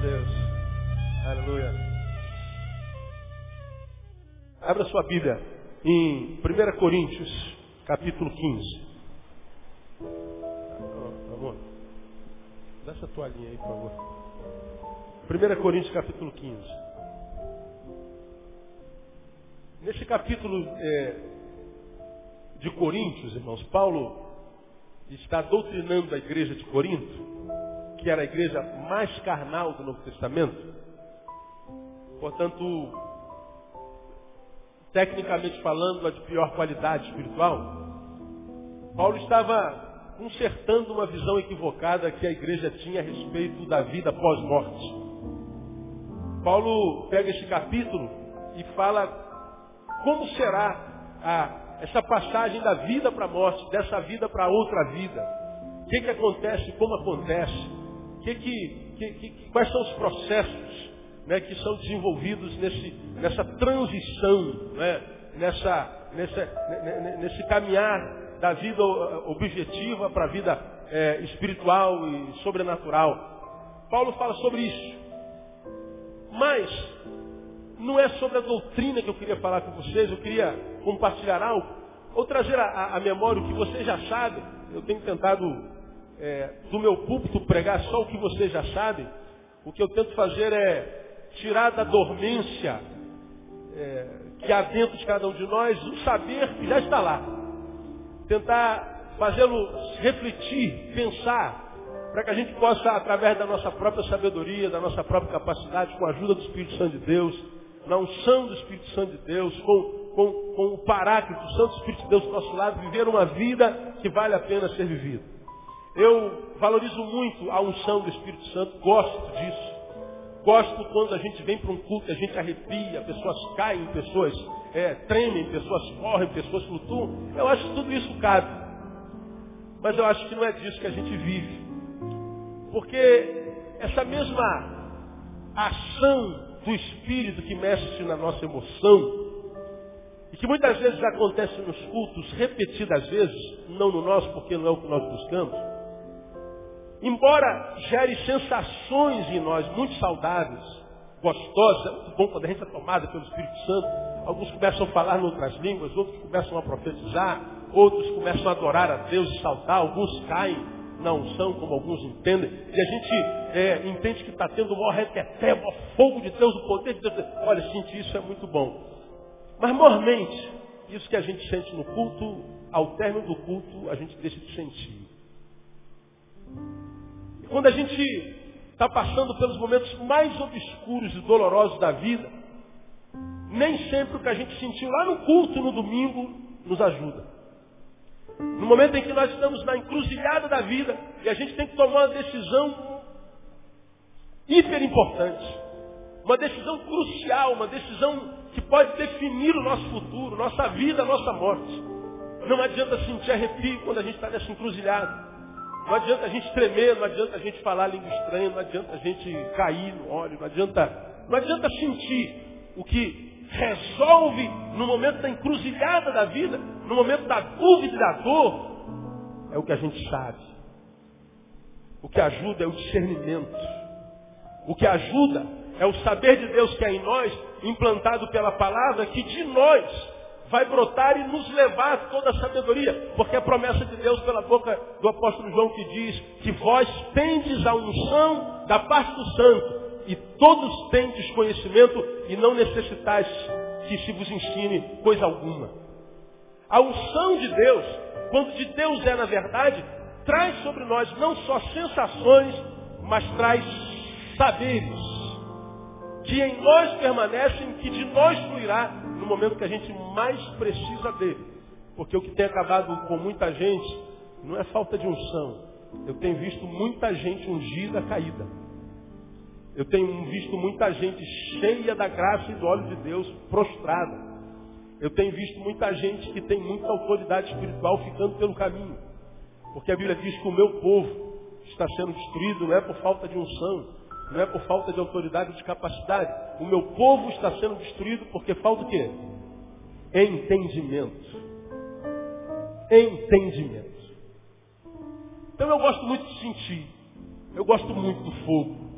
Deus. Aleluia. Abra sua Bíblia em 1 Coríntios, capítulo 15. Oh, amor, dá essa toalhinha aí, por favor. 1 Coríntios, capítulo 15. Nesse capítulo é, de Coríntios, irmãos, Paulo está doutrinando a igreja de Corinto, que era a igreja mais carnal do Novo Testamento. Portanto, tecnicamente falando, a de pior qualidade espiritual. Paulo estava consertando uma visão equivocada que a igreja tinha a respeito da vida pós-morte. Paulo pega esse capítulo e fala como será a essa passagem da vida para a morte, dessa vida para outra vida. O que, que acontece, como acontece, que que, que, quais são os processos né, que são desenvolvidos nesse, nessa transição, né, nessa, nessa, nesse caminhar da vida objetiva para a vida é, espiritual e sobrenatural. Paulo fala sobre isso. Mas não é sobre a doutrina que eu queria falar com vocês, eu queria compartilhar algo, ou trazer à memória o que vocês já sabem. Eu tenho tentado, é, do meu púlpito, pregar só o que vocês já sabem. O que eu tento fazer é tirar da dormência é, que há dentro de cada um de nós o saber que já está lá. Tentar fazê-lo refletir, pensar, para que a gente possa, através da nossa própria sabedoria, da nossa própria capacidade, com a ajuda do Espírito Santo de Deus, na unção do Espírito Santo de Deus, com, com, com o Paráclito, o Santo Espírito de Deus do nosso lado, viver uma vida que vale a pena ser vivida. Eu valorizo muito a unção do Espírito Santo, gosto disso. Gosto quando a gente vem para um culto, a gente arrepia, pessoas caem, pessoas é, tremem, pessoas correm, pessoas flutuam. Eu acho que tudo isso cabe. Mas eu acho que não é disso que a gente vive. Porque essa mesma ação do Espírito que mexe na nossa emoção, e que muitas vezes acontece nos cultos, repetidas vezes, não no nosso, porque não é o que nós buscamos, embora gere sensações em nós muito saudáveis, gostosas, é muito bom quando a gente é tomada pelo Espírito Santo, alguns começam a falar em outras línguas, outros começam a profetizar, outros começam a adorar a Deus e saltar, alguns caem na unção, como alguns entendem, e a gente é, entende que está tendo o maior reteté, o maior fogo de Deus, o poder de Deus. Olha, sentir isso é muito bom. Mas mormente, isso que a gente sente no culto, ao término do culto, a gente deixa de sentir. Quando a gente está passando pelos momentos mais obscuros e dolorosos da vida, nem sempre o que a gente sentiu lá no culto no domingo nos ajuda. No momento em que nós estamos na encruzilhada da vida e a gente tem que tomar uma decisão hiper importante, uma decisão crucial, uma decisão que pode definir o nosso futuro, nossa vida, nossa morte. Não adianta sentir arrepio quando a gente está nessa encruzilhada. Não adianta a gente tremer, não adianta a gente falar língua estranha, não adianta a gente cair no óleo, não adianta, não adianta sentir o que resolve no momento da encruzilhada da vida, no momento da dúvida e da dor, é o que a gente sabe. O que ajuda é o discernimento. O que ajuda é o saber de Deus que é em nós, implantado pela palavra, que de nós vai brotar e nos levar toda a sabedoria. Porque a promessa de Deus pela boca do apóstolo João que diz que vós tendes a unção da parte do santo e todos têm desconhecimento e não necessitais que se vos ensine coisa alguma. A unção de Deus, quando de Deus é na verdade, traz sobre nós não só sensações, mas traz saberes que em nós permanecem, que de nós fluirá momento que a gente mais precisa dele. Porque o que tem acabado com muita gente não é falta de unção. Eu tenho visto muita gente ungida caída. Eu tenho visto muita gente cheia da graça e do óleo de Deus prostrada. Eu tenho visto muita gente que tem muita autoridade espiritual ficando pelo caminho. Porque a Bíblia diz que o meu povo está sendo destruído não é por falta de unção, não é por falta de autoridade ou de capacidade. O meu povo está sendo destruído porque falta o quê? Entendimento. Entendimento. Então eu gosto muito de sentir. Eu gosto muito do fogo.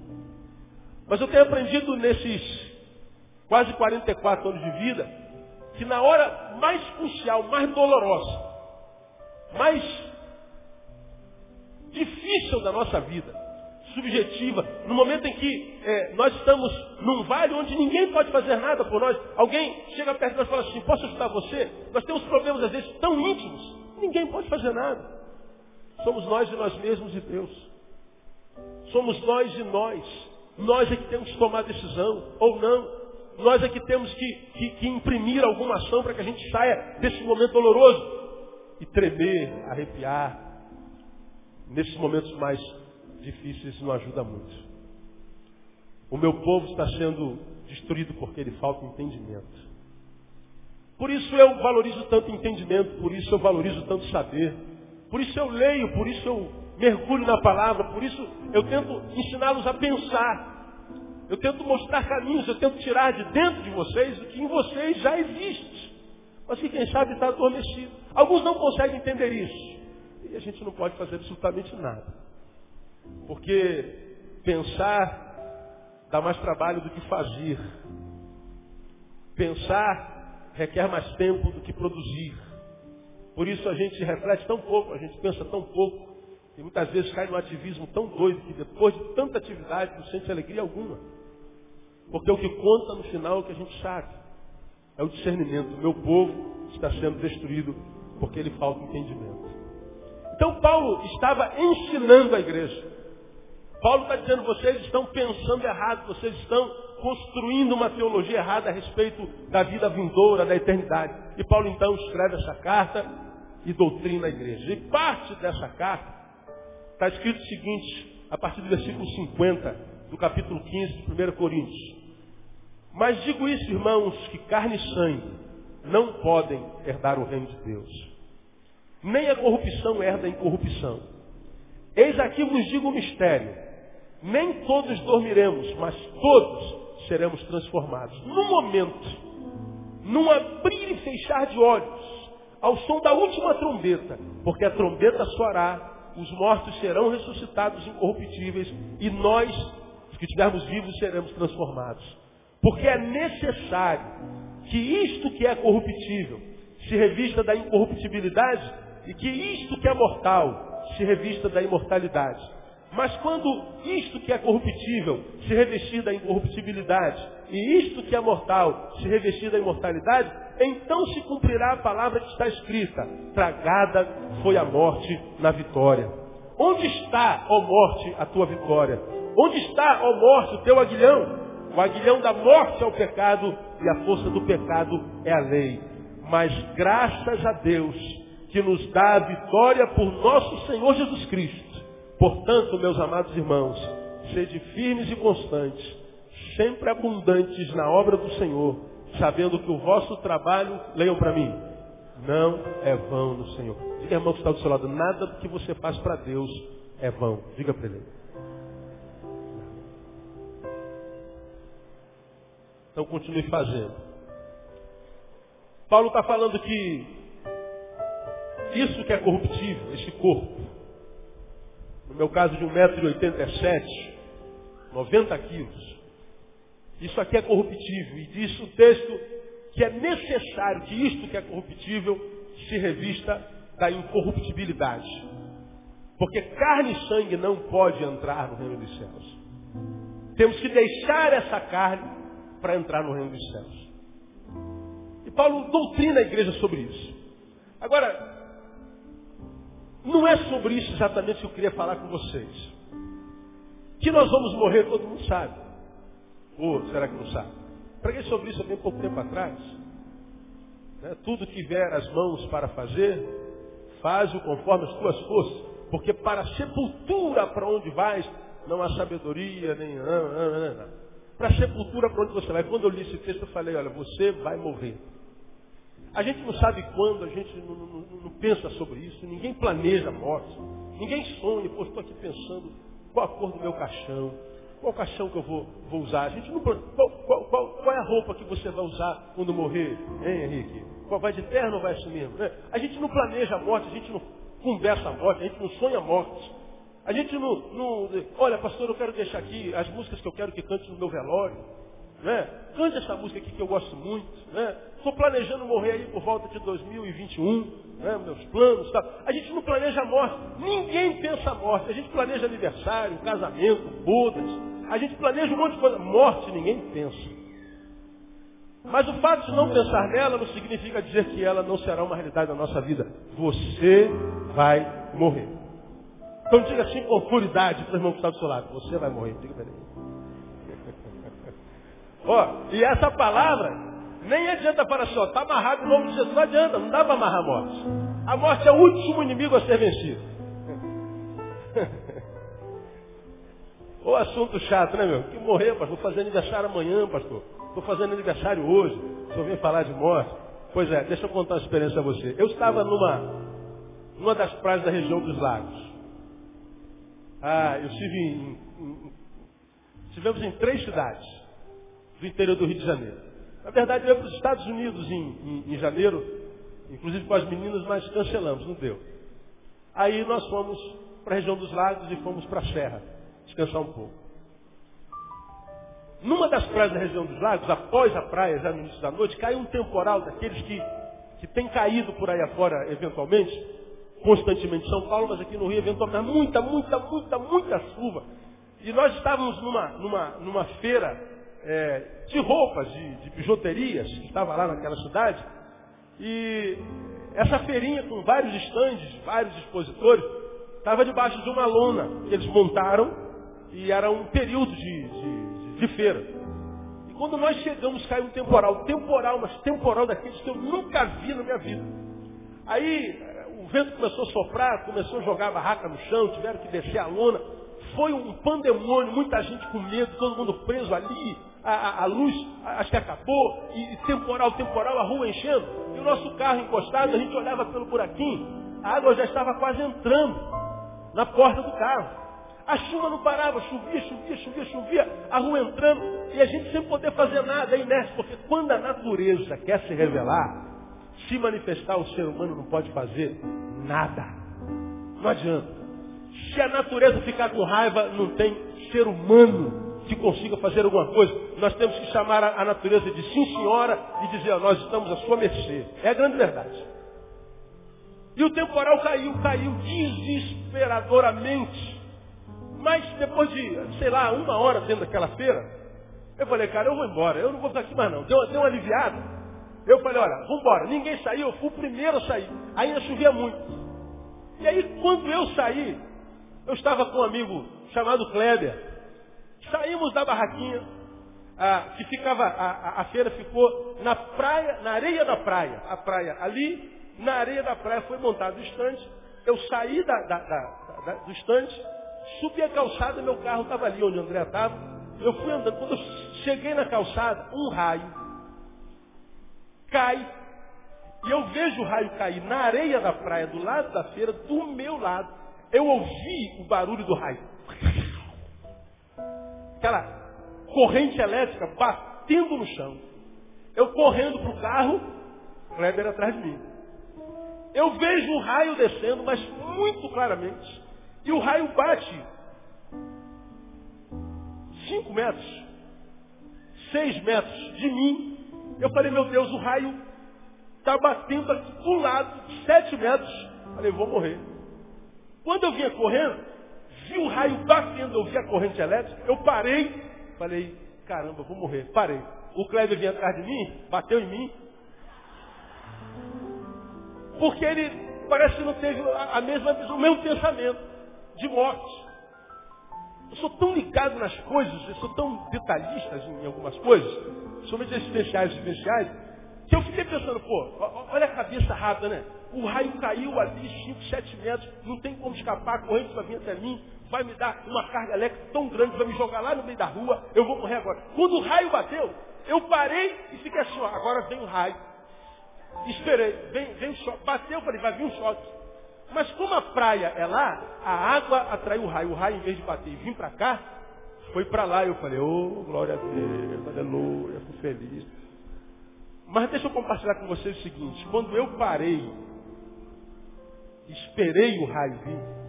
Mas eu tenho aprendido nesses quase 44 anos de vida, que na hora mais crucial, mais dolorosa, mais difícil da nossa vida, subjetiva, no momento em que é, nós estamos num vale onde ninguém pode fazer nada por nós, alguém chega perto de nós e fala assim, posso ajudar você? Nós temos problemas às vezes tão íntimos, ninguém pode fazer nada. Somos nós e nós mesmos e Deus. Somos nós e nós. Nós é que temos que tomar decisão, ou não. Nós é que temos que, que, que imprimir alguma ação para que a gente saia desse momento doloroso. E tremer, arrepiar. Nesses momentos mais difíceis não ajuda muito. O meu povo está sendo destruído porque ele falta entendimento. Por isso eu valorizo tanto entendimento, por isso eu valorizo tanto saber. Por isso eu leio, por isso eu mergulho na palavra, por isso eu tento ensiná-los a pensar. Eu tento mostrar caminhos, eu tento tirar de dentro de vocês o que em vocês já existe. Mas que quem sabe está adormecido. Alguns não conseguem entender isso. E a gente não pode fazer absolutamente nada. Porque pensar dá mais trabalho do que fazer. Pensar requer mais tempo do que produzir. Por isso a gente reflete tão pouco, a gente pensa tão pouco, e muitas vezes cai no ativismo tão doido que depois de tanta atividade não sente alegria alguma. Porque o que conta no final é o que a gente sabe. É o discernimento. O meu povo está sendo destruído porque ele falta entendimento. Então Paulo estava ensinando a igreja. Paulo está dizendo, vocês estão pensando errado, vocês estão construindo uma teologia errada a respeito da vida vindoura, da eternidade. E Paulo então escreve essa carta e doutrina a igreja. E parte dessa carta está escrito o seguinte, a partir do versículo 50 do capítulo 15 de 1 Coríntios. Mas digo isso, irmãos, que carne e sangue não podem herdar o reino de Deus. Nem a corrupção herda a incorrupção. Eis aqui vos digo um mistério. Nem todos dormiremos, mas todos seremos transformados. No momento, num abrir e fechar de olhos, ao som da última trombeta, porque a trombeta soará os mortos serão ressuscitados incorruptíveis e nós, os que estivermos vivos, seremos transformados. Porque é necessário que isto que é corruptível se revista da incorruptibilidade e que isto que é mortal se revista da imortalidade. Mas quando isto que é corruptível se revestir da incorruptibilidade e isto que é mortal se revestir da imortalidade, então se cumprirá a palavra que está escrita: tragada foi a morte na vitória. Onde está, ó morte, a tua vitória? Onde está, ó morte, o teu aguilhão? O aguilhão da morte é o pecado e a força do pecado é a lei. Mas graças a Deus que nos dá a vitória por nosso Senhor Jesus Cristo. Portanto, meus amados irmãos, sede firmes e constantes, sempre abundantes na obra do Senhor, sabendo que o vosso trabalho, leiam para mim, não é vão no Senhor. Diga, irmão que está do seu lado, nada do que você faz para Deus é vão. Diga para ele. Então continue fazendo. Paulo está falando que isso que é corruptível, esse corpo, no meu caso de 1,87m, 90 quilos, isso aqui é corruptível. E diz o texto que é necessário que isto que é corruptível se revista da incorruptibilidade. Porque carne e sangue não pode entrar no reino dos céus. Temos que deixar essa carne para entrar no reino dos céus. E Paulo doutrina a igreja sobre isso. Agora, não é sobre isso exatamente que eu queria falar com vocês. Que nós vamos morrer, todo mundo sabe. Ou será que não sabe? Preguei sobre isso há bem pouco tempo atrás. Né? Tudo que vier as mãos para fazer, faz-o conforme as tuas forças. Porque para a sepultura para onde vais, não há sabedoria, nem. Para a sepultura para onde você vai. Quando eu li esse texto, eu falei, olha, você vai morrer. A gente não sabe quando, a gente não, não, não pensa sobre isso, ninguém planeja a morte, ninguém sonha, pô, estou aqui pensando qual a cor do meu caixão, qual caixão que eu vou, vou usar? A gente não qual, qual, qual, qual, é a roupa que você vai usar quando morrer, hein, Henrique? Qual vai de terno ou vai assim mesmo? Né? A gente não planeja a morte, a gente não conversa a morte, a gente não sonha a morte. A gente não, não. Olha, pastor, eu quero deixar aqui as músicas que eu quero que cante no meu velório. Né? Cante essa música aqui que eu gosto muito. Estou né? planejando morrer aí por volta de 2021. Né? Meus planos. Tá? A gente não planeja a morte. Ninguém pensa a morte. A gente planeja aniversário, casamento, bodas. A gente planeja um monte de coisa. Morte ninguém pensa. Mas o fato de não pensar nela não significa dizer que ela não será uma realidade da nossa vida. Você vai morrer. Então diga assim com autoridade para o irmão que está do seu lado. Você vai morrer. Diga para ele. Ó, e essa palavra, nem adianta falar assim, ó, está amarrado em nome de Jesus. Não adianta, não dá para amarrar a morte. A morte é o último inimigo a ser vencido. O assunto chato, né, meu? Que morrer, pastor. Vou fazer aniversário amanhã, pastor. Estou fazendo aniversário hoje. O senhor vem falar de morte. Pois é, deixa eu contar uma experiência a você. Eu estava numa, numa das praias da região dos lagos. Ah, eu estive em, em, estivemos em três cidades do interior do Rio de Janeiro. Na verdade, eu ia para os Estados Unidos em, em, em janeiro, inclusive com as meninas, mas cancelamos, não deu. Aí nós fomos para a região dos lagos e fomos para a Serra, descansar um pouco. Numa das praias da região dos lagos, após a praia, já no início da noite, caiu um temporal daqueles que, que tem caído por aí afora, eventualmente, constantemente em São Paulo, mas aqui no Rio, eventualmente, muita, muita, muita, muita chuva. E nós estávamos numa, numa, numa feira é, de roupas, de, de bijuterias, que estava lá naquela cidade, e essa feirinha com vários estandes, vários expositores, estava debaixo de uma lona que eles montaram, e era um período de, de de feira. E quando nós chegamos, caiu um temporal. Temporal, mas temporal daqueles que eu nunca vi na minha vida. Aí o vento começou a soprar, começou a jogar a barraca no chão, tiveram que descer a lona. Foi um pandemônio, muita gente com medo, todo mundo preso ali. A, a, a luz acho que acabou, e, e temporal, temporal, a rua enchendo. E o nosso carro encostado, a gente olhava pelo buraquinho, a água já estava quase entrando na porta do carro. A chuva não parava, chovia, chovia, chovia, chovia, a rua entrando, e a gente sem poder fazer nada, é inércia, porque quando a natureza quer se revelar, se manifestar, o ser humano não pode fazer nada. Não adianta. Se a natureza ficar com raiva, não tem ser humano que consiga fazer alguma coisa. Nós temos que chamar a, natureza de sim senhora e dizer, ó, nós estamos à sua mercê. É a grande verdade. E o temporal caiu, caiu desesperadoramente. Mas depois de, sei lá, uma hora dentro daquela feira, eu falei, cara, eu vou embora, eu não vou ficar aqui mais não. Deu, deu uma aliviada. Eu falei, olha, vamos embora. Ninguém saiu, eu fui o primeiro a sair. Ainda chovia muito. E aí, quando eu saí, eu estava com um amigo chamado Kleber. Saímos da barraquinha, a, que ficava, a, a, feira ficou na praia, na areia da praia. A praia ali, na areia da praia foi montado o estande. Eu saí da, da, da, do estande, Subi a calçada, meu carro estava ali onde o André estava. Eu fui andando. Quando eu cheguei na calçada, um raio cai. E eu vejo o raio cair na areia da praia, do lado da feira, do meu lado. Eu ouvi o barulho do raio. Aquela corrente elétrica batendo no chão. Eu correndo para o carro, Kleber atrás de mim. Eu vejo o raio descendo, mas muito claramente. E o raio bate cinco metros, seis metros de mim. Eu falei, meu Deus, o raio está batendo aqui do lado, sete metros. Falei, vou morrer. Quando eu vinha correndo, vi o raio batendo, eu vi a corrente elétrica, eu parei, falei, caramba, vou morrer. Parei. O Kleber vinha atrás de mim, bateu em mim. Porque ele parece que não teve a mesma visão, o mesmo pensamento de morte. Eu sou tão ligado nas coisas, eu sou tão detalhista em algumas coisas, somente existenciais e vivenciais, que eu fiquei pensando, pô, olha a cabeça rápida, né? O raio caiu ali 5, 7 metros, não tem como escapar, a corrente vai vir até mim, vai me dar uma carga elétrica tão grande, vai me jogar lá no meio da rua, eu vou morrer agora. Quando o raio bateu, eu parei e fiquei assim, ó, agora vem o raio. Esperei, vem, vem o choque. Bateu, falei, vai vir um choque. Mas como a praia é lá, a água atraiu o raio. O raio, em vez de bater e vir para cá, foi para lá. Eu falei, oh, glória a Deus, aleluia, fui feliz. Mas deixa eu compartilhar com vocês o seguinte. Quando eu parei, esperei o raio vir,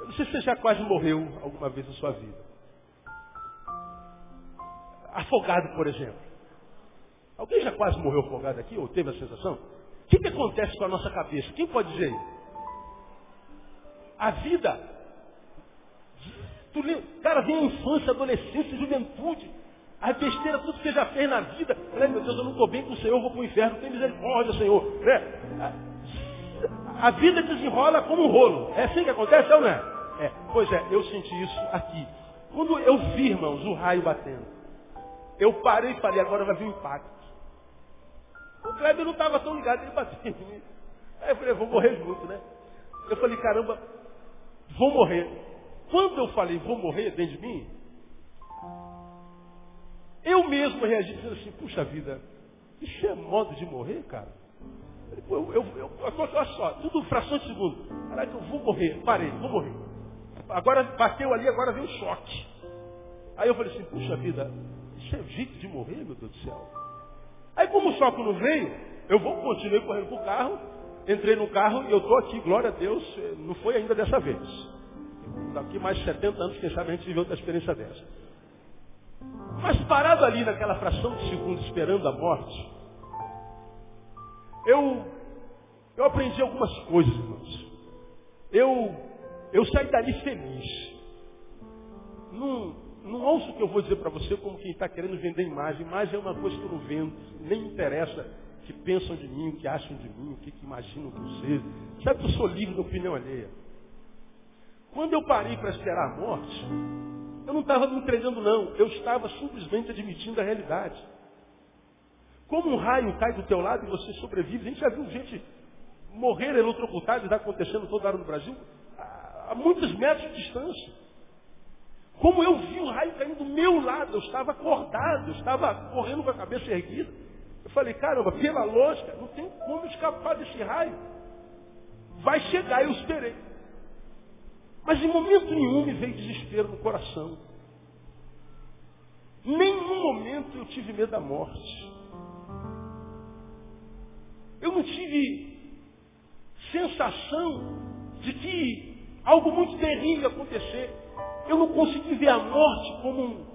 Eu não sei se você já quase morreu alguma vez na sua vida. Afogado, por exemplo. Alguém já quase morreu afogado aqui, ou teve a sensação? O que, que acontece com a nossa cabeça? Quem pode dizer? A vida. Tu, cara, vem a infância, adolescência, juventude. A besteira, tudo que você já fez na vida. Falei, meu Deus, eu não estou bem com o Senhor, vou para o inferno. Tem misericórdia, Senhor. Né? A vida desenrola como um rolo. É assim que acontece, ou não é? É. Pois é, eu senti isso aqui. Quando eu vi, irmãos, o raio batendo, eu parei e falei, agora vai vir o impacto. O Kleber não estava tão ligado, ele bateu em mim. Aí eu falei, vou morrer junto, né? Eu falei, caramba, vou morrer. Quando eu falei, vou morrer dentro de mim, eu mesmo reagi dizendo assim, puxa vida, isso é modo de morrer, cara? Eu, eu, eu, olha só, tudo fração de segundo. Caraca, eu vou morrer, parei, vou morrer. Agora bateu ali, agora veio o choque. Aí eu falei assim, puxa vida, isso é jeito de morrer, meu Deus do céu. Aí como o choque não veio, eu vou continuei correndo pro carro, entrei no carro e eu estou aqui, glória a Deus, não foi ainda dessa vez. Daqui mais 70 anos, quem sabe a gente viveu outra experiência dessa. Mas parado ali naquela fração de segundo, esperando a morte, eu, eu aprendi algumas coisas, irmãos. Eu, eu saí dali feliz. Não, não ouço o que eu vou dizer para você como quem está querendo vender imagem. Imagem é uma coisa que eu não vendo, nem me interessa o que pensam de mim, o que acham de mim, o que, que imaginam eu seja. Sabe que eu sou livre da opinião alheia. Quando eu parei para esperar a morte, eu não estava me entregando não, eu estava simplesmente admitindo a realidade. Como um raio cai do teu lado e você sobrevive, a gente já viu gente morrer eletrocutada, está acontecendo toda hora no Brasil, a muitos metros de distância. Como eu vi o raio caindo do meu lado, eu estava acordado, eu estava correndo com a cabeça erguida. Eu falei, caramba, pela lógica, não tem como escapar desse raio. Vai chegar, eu esperei. Mas em momento nenhum me veio desespero no coração. Nenhum momento eu tive medo da morte. Eu não tive sensação de que algo muito terrível acontecer. Eu não consegui ver a morte como um,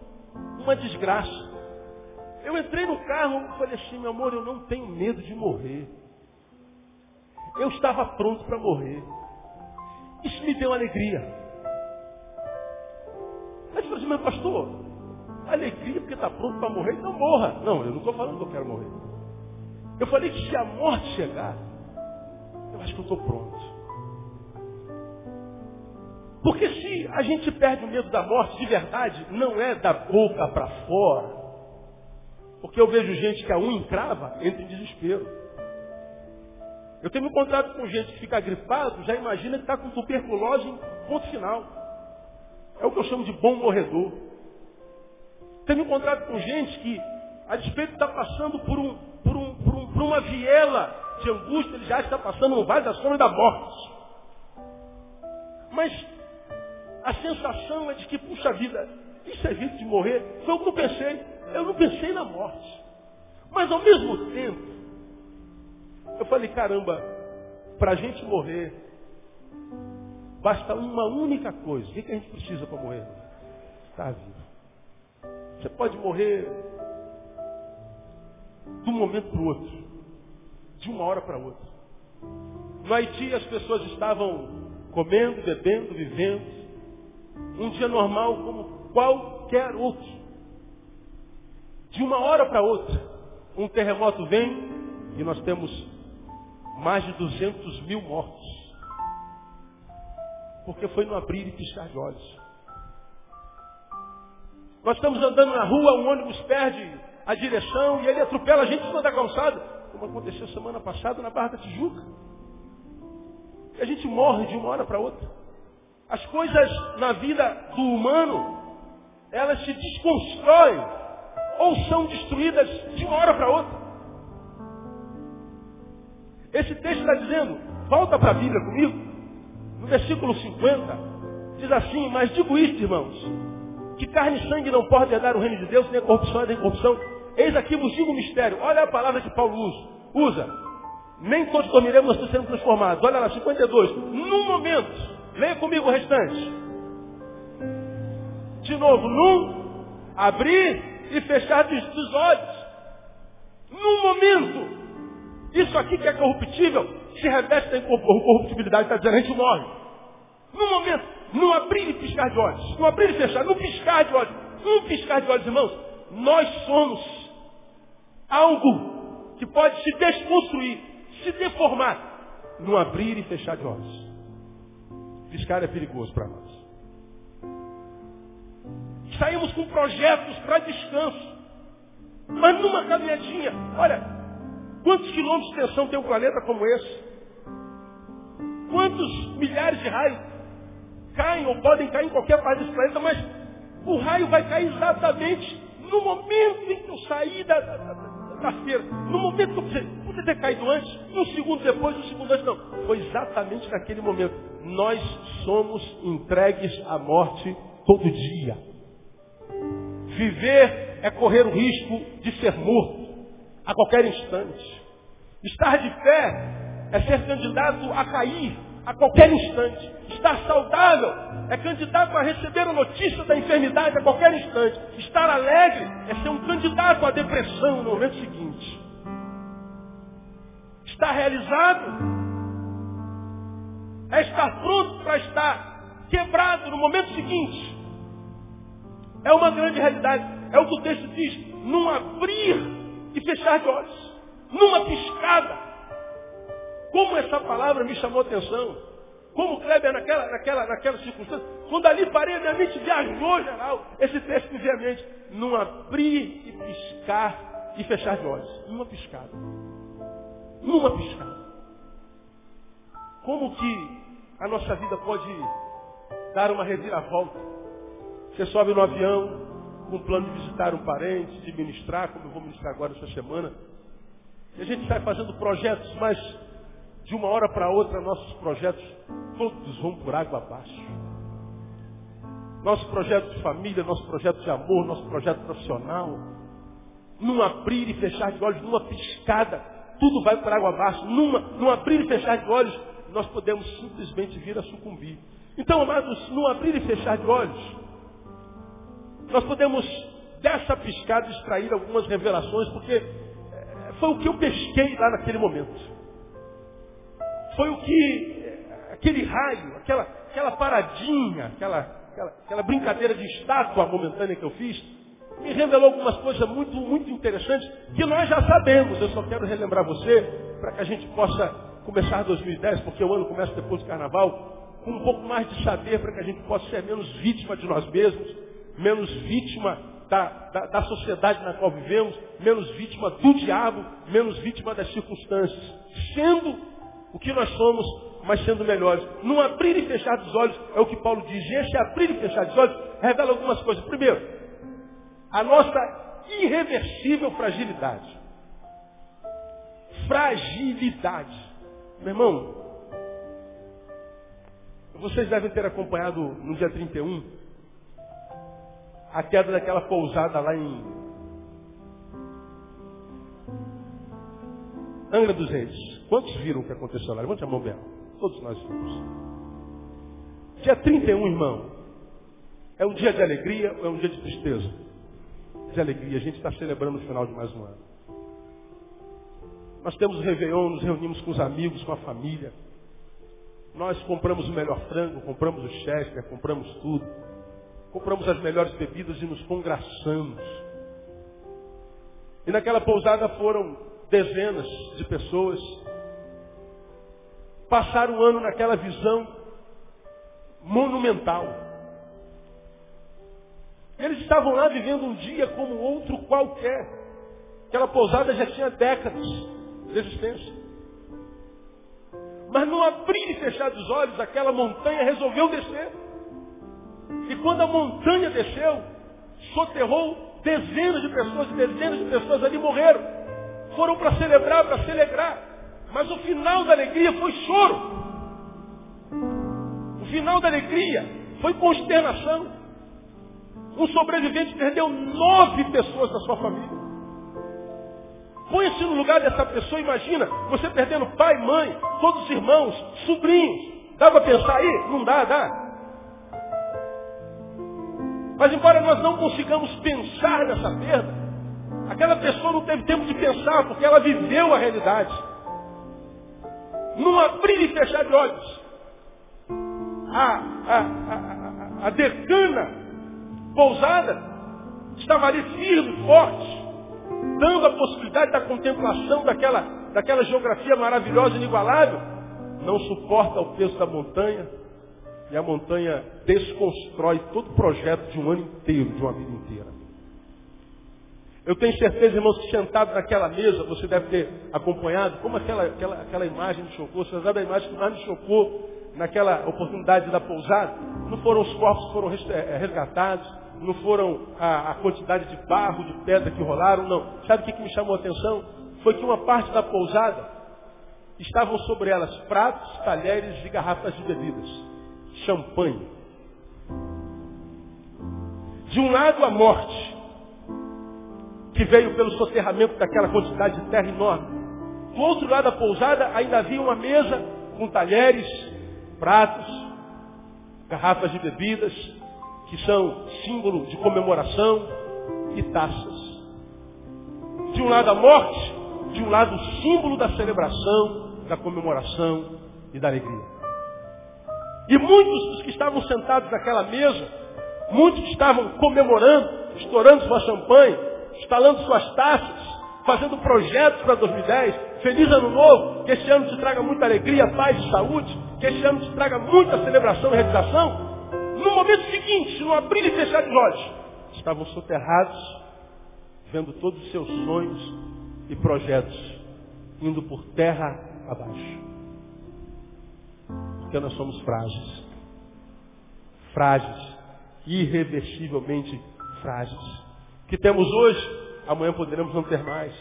uma desgraça. Eu entrei no carro e falei assim, meu amor, eu não tenho medo de morrer. Eu estava pronto para morrer. Isso me deu alegria. Mas você assim, mas pastor, alegria porque está pronto para morrer, então morra. Não, eu não estou falando que eu quero morrer. Eu falei que se a morte chegar, eu acho que eu estou pronto. Porque se a gente perde o medo da morte de verdade, não é da boca para fora. Porque eu vejo gente que a unha encrava, entra em desespero. Eu tenho me encontrado com gente que fica gripado, já imagina que está com tuberculose em ponto final. É o que eu chamo de bom morredor. Tenho me encontrado com gente que, a despeito de estar tá passando por, um, por, um, por, um, uma viela de angústia, ele já está passando no vale da sombra da morte. Mas a sensação é de que, puxa vida, isso é jeito de morrer. Foi o que eu pensei. Eu não pensei na morte. Mas ao mesmo tempo, eu falei, caramba, para a gente morrer, basta uma única coisa. O que, que a gente precisa para morrer? Estar vivo. Você pode morrer de um momento para o outro. De uma hora para outra. No Haiti as pessoas estavam comendo, bebendo, vivendo. Um dia normal como qualquer outro. De uma hora para outra, um terremoto vem e nós temos mais de 200 mil mortos. Porque foi no abrir e piscar de olhos. Nós estamos andando na rua, um ônibus perde a direção e ele atropela a gente em cima da calçada, como aconteceu semana passada na Barra da Tijuca. A gente morre de uma hora para outra. As coisas na vida do humano, elas se desconstroem ou são destruídas de uma hora para outra. Esse texto está dizendo, volta para a Bíblia comigo, no versículo 50, diz assim, mas digo isto, irmãos, que carne e sangue não podem herdar o reino de Deus, nem a corrupção, nem a corrupção. Eis aqui vos digo o mistério. Olha a palavra que Paulo usa. usa. Nem todos dormiremos, nós seremos transformados. Olha lá, 52. Num momento, Leia comigo o restante. De novo, num, abrir e fechar dos olhos. Num momento, isso aqui que é corruptível, se reveste em corruptibilidade, está dizendo, a gente morre. Num momento, num abrir e piscar de olhos, num abrir e fechar, num piscar de olhos, num piscar de olhos, irmãos, nós somos algo que pode se desconstruir, se deformar, num abrir e fechar de olhos. Piscar é perigoso para nós. Saímos com projetos para descanso. Mas numa caminhadinha, olha, quantos quilômetros de extensão tem um planeta como esse? Quantos milhares de raios caem ou podem cair em qualquer parte desse planeta, mas o raio vai cair exatamente no momento em que eu saí da, da, da, da feira. No momento que eu precisei, podia ter caído antes, um segundo depois, um segundo antes, não. Foi exatamente naquele momento. Nós somos entregues à morte todo dia. Viver é correr o risco de ser morto a qualquer instante. Estar de pé é ser candidato a cair a qualquer instante. Estar saudável é candidato a receber a notícia da enfermidade a qualquer instante. Estar alegre é ser um candidato à depressão no momento seguinte. Estar realizado é estar pronto para estar quebrado no momento seguinte. É uma grande realidade. É o que o texto diz. Num abrir e fechar de olhos. Numa piscada. Como essa palavra me chamou atenção. Como Kleber naquela, naquela, naquela circunstância. Quando ali parei, minha mente viajou, geral. Esse texto me veio à mente. Num abrir e piscar e fechar de olhos. Numa piscada. Numa piscada. Como que a nossa vida pode dar uma reviravolta você sobe no avião com o plano de visitar um parente, de ministrar, como eu vou ministrar agora essa semana. E a gente sai fazendo projetos, mas de uma hora para outra nossos projetos todos vão por água abaixo. Nosso projeto de família, nosso projeto de amor, nosso projeto profissional. Num abrir e fechar de olhos, numa piscada, tudo vai por água abaixo. Numa, num abrir e fechar de olhos, nós podemos simplesmente vir a sucumbir. Então, amados, num abrir e fechar de olhos, nós podemos, dessa piscada, extrair algumas revelações, porque eh, foi o que eu pesquei lá naquele momento. Foi o que, aquele raio, aquela, aquela paradinha, aquela, aquela, aquela brincadeira de estátua momentânea que eu fiz, me revelou algumas coisas muito, muito interessantes que nós já sabemos. Eu só quero relembrar você para que a gente possa começar 2010, porque o ano começa depois do carnaval, com um pouco mais de saber para que a gente possa ser menos vítima de nós mesmos menos vítima da, da, da, sociedade na qual vivemos, menos vítima do diabo, menos vítima das circunstâncias. Sendo o que nós somos, mas sendo melhores. Não abrir e fechar dos olhos é o que Paulo diz. E esse abrir e fechar dos olhos revela algumas coisas. Primeiro, a nossa irreversível fragilidade. Fragilidade. Meu irmão, vocês devem ter acompanhado no dia 31 a queda daquela pousada lá em Angra dos Reis. Quantos viram o que aconteceu lá? Levante a mão bem. Todos nós vimos. Dia 31, irmão. É um dia de alegria ou é um dia de tristeza? De alegria. A gente está celebrando o final de mais um ano. Nós temos Réveillon, nos reunimos com os amigos, com a família. Nós compramos o melhor frango, compramos o Chester, compramos tudo compramos as melhores bebidas e nos congraçamos. E naquela pousada foram dezenas de pessoas. Passaram o ano naquela visão monumental. Eles estavam lá vivendo um dia como outro qualquer. Aquela pousada já tinha décadas de existência. Mas no abrir e fechar dos olhos, aquela montanha resolveu descer. E quando a montanha desceu, soterrou dezenas de pessoas dezenas de pessoas ali morreram. Foram para celebrar, para celebrar. Mas o final da alegria foi choro. O final da alegria foi consternação. Um sobrevivente perdeu nove pessoas da sua família. Põe-se no lugar dessa pessoa, imagina, você perdendo pai, mãe, todos os irmãos, sobrinhos, Dá para pensar aí? Não dá, dá. Mas embora nós não consigamos pensar nessa perda, aquela pessoa não teve tempo de pensar, porque ela viveu a realidade. Num abrir e fechar de olhos. A, a, a, a, decana pousada estava ali firme, forte, dando a possibilidade da contemplação daquela, daquela geografia maravilhosa e inigualável. Não suporta o peso da montanha, e a montanha desconstrói todo o projeto de um ano inteiro, de uma vida inteira. Eu tenho certeza, irmãos, que sentado naquela mesa, você deve ter acompanhado, como aquela, aquela, aquela imagem me chocou. Você sabe a imagem que mais me chocou naquela oportunidade da pousada? Não foram os corpos que foram eh, resgatados, não foram a, a, quantidade de barro, de pedra que rolaram, não. Sabe o que, que me chamou a atenção? Foi que uma parte da pousada estavam sobre elas pratos, talheres e garrafas de bebidas champanhe. De um lado a morte, que veio pelo soterramento daquela quantidade de terra enorme. Do outro lado da pousada ainda havia uma mesa com talheres, pratos, garrafas de bebidas, que são símbolo de comemoração, e taças. De um lado a morte, de um lado o símbolo da celebração, da comemoração e da alegria. E muitos dos que estavam sentados naquela mesa, muitos que estavam comemorando, estourando sua champanhe, instalando suas taças, fazendo projetos para 2010. Feliz ano novo, que este ano te traga muita alegria, paz e saúde, que este ano te traga muita celebração e realização. No momento seguinte, no abrir e fechar de olhos, estavam soterrados, vendo todos os seus sonhos e projetos indo por terra abaixo. Porque nós somos frágeis. Frágeis. Irreversivelmente frágeis. Que temos hoje, amanhã poderemos não ter mais.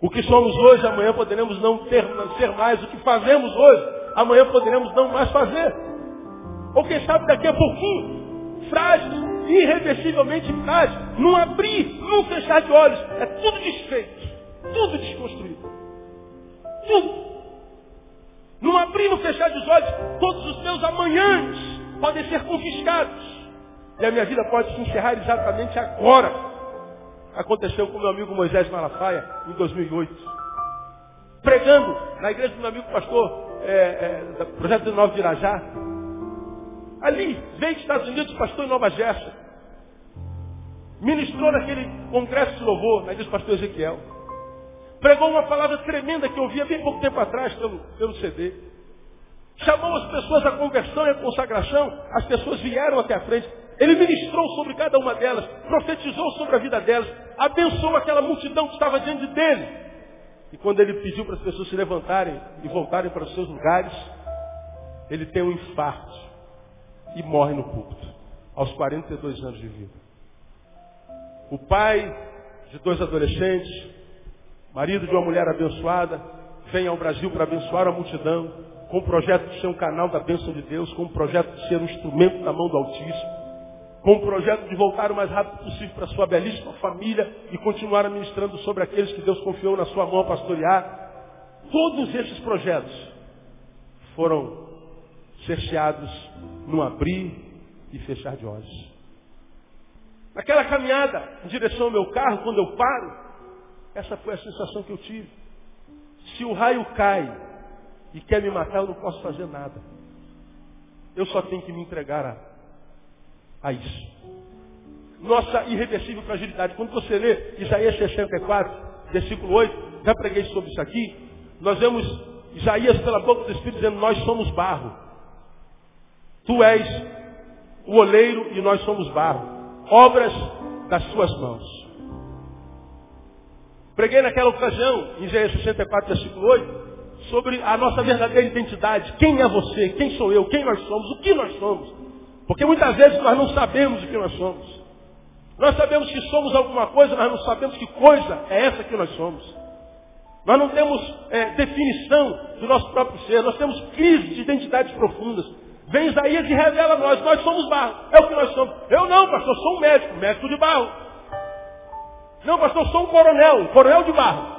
O que somos hoje, amanhã poderemos não ter não ser mais. O que fazemos hoje, amanhã poderemos não mais fazer. Ou quem sabe daqui a pouquinho, frágeis, irreversivelmente frágeis. Não abrir, não fechar de olhos. É tudo desfeito. Tudo desconstruído. Tudo. Num abrir no fechar dos olhos, todos os meus amanhãs podem ser confiscados. E a minha vida pode se encerrar exatamente agora. Aconteceu com meu amigo Moisés Malafaia em 2008. Pregando na igreja do meu amigo pastor, é, é, projeto de Nova de Irajá. Ali, veio dos Estados Unidos, pastor em Nova Jersey. Ministrou naquele congresso de louvor, na igreja do pastor Ezequiel. Pregou uma palavra tremenda que eu ouvi há bem pouco tempo atrás pelo, pelo CD. Chamou as pessoas à conversão e à consagração. As pessoas vieram até a frente. Ele ministrou sobre cada uma delas, profetizou sobre a vida delas, abençoou aquela multidão que estava diante dele. E quando ele pediu para as pessoas se levantarem e voltarem para os seus lugares, ele tem um infarto e morre no púlpito, aos 42 anos de vida. O pai de dois adolescentes, marido de uma mulher abençoada, vem ao Brasil para abençoar a multidão, com o projeto de ser um canal da bênção de Deus, com o projeto de ser um instrumento na mão do Altíssimo, com o projeto de voltar o mais rápido possível para sua belíssima família e continuar ministrando sobre aqueles que Deus confiou na sua mão a pastorear. Todos esses projetos foram cerceados num abrir e fechar de olhos. Naquela caminhada em direção ao meu carro, quando eu paro, essa foi a sensação que eu tive. Se o raio cai e quer me matar, eu não posso fazer nada. Eu só tenho que me entregar a, a isso. Nossa irreversível fragilidade. Quando você lê Isaías 64, versículo 8, já preguei sobre isso aqui, nós vemos Isaías pela boca do Espírito dizendo, nós somos barro. Tu és o oleiro e nós somos barro. Obras das suas mãos. Preguei naquela ocasião, em Isaías 64, versículo 8, sobre a nossa verdadeira identidade. Quem é você? Quem sou eu? Quem nós somos? O que nós somos? Porque muitas vezes nós não sabemos o que nós somos. Nós sabemos que somos alguma coisa, mas não sabemos que coisa é essa que nós somos. Nós não temos é, definição do nosso próprio ser, nós temos crise de identidades profundas. Vem Isaías e revela a nós, nós somos barro. É o que nós somos. Eu não, pastor, sou um médico, médico de barro. Não, pastor, sou um coronel, coronel de barro.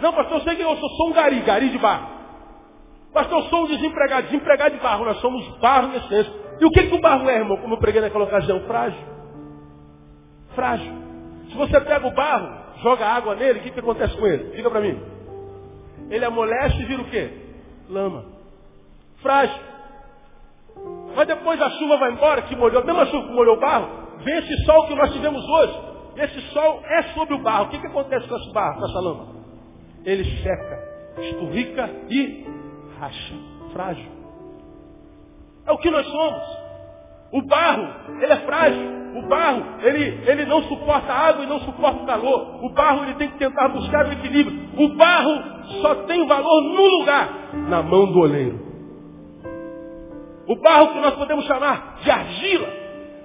Não, pastor, eu sei que eu sou, sou um gari, gari de barro. Pastor, eu sou um desempregado. Desempregado de barro. Nós somos barro em essência. E o que, que o barro é, irmão? Como eu preguei naquela ocasião? Frágil. Frágil. Se você pega o barro, joga água nele, o que, que acontece com ele? Diga para mim. Ele amolece e vira o quê? Lama. Frágil. Mas depois a chuva vai embora, que molhou, a mesma chuva que molhou o barro, vem esse sol que nós tivemos hoje. Esse sol é sobre o barro. O que, que acontece com esse barro, com essa lama? Ele seca, esturrica e racha. Frágil. É o que nós somos. O barro, ele é frágil. O barro, ele, ele não suporta água e não suporta calor. O barro, ele tem que tentar buscar o equilíbrio. O barro só tem valor num lugar, na mão do oleiro. O barro que nós podemos chamar de argila,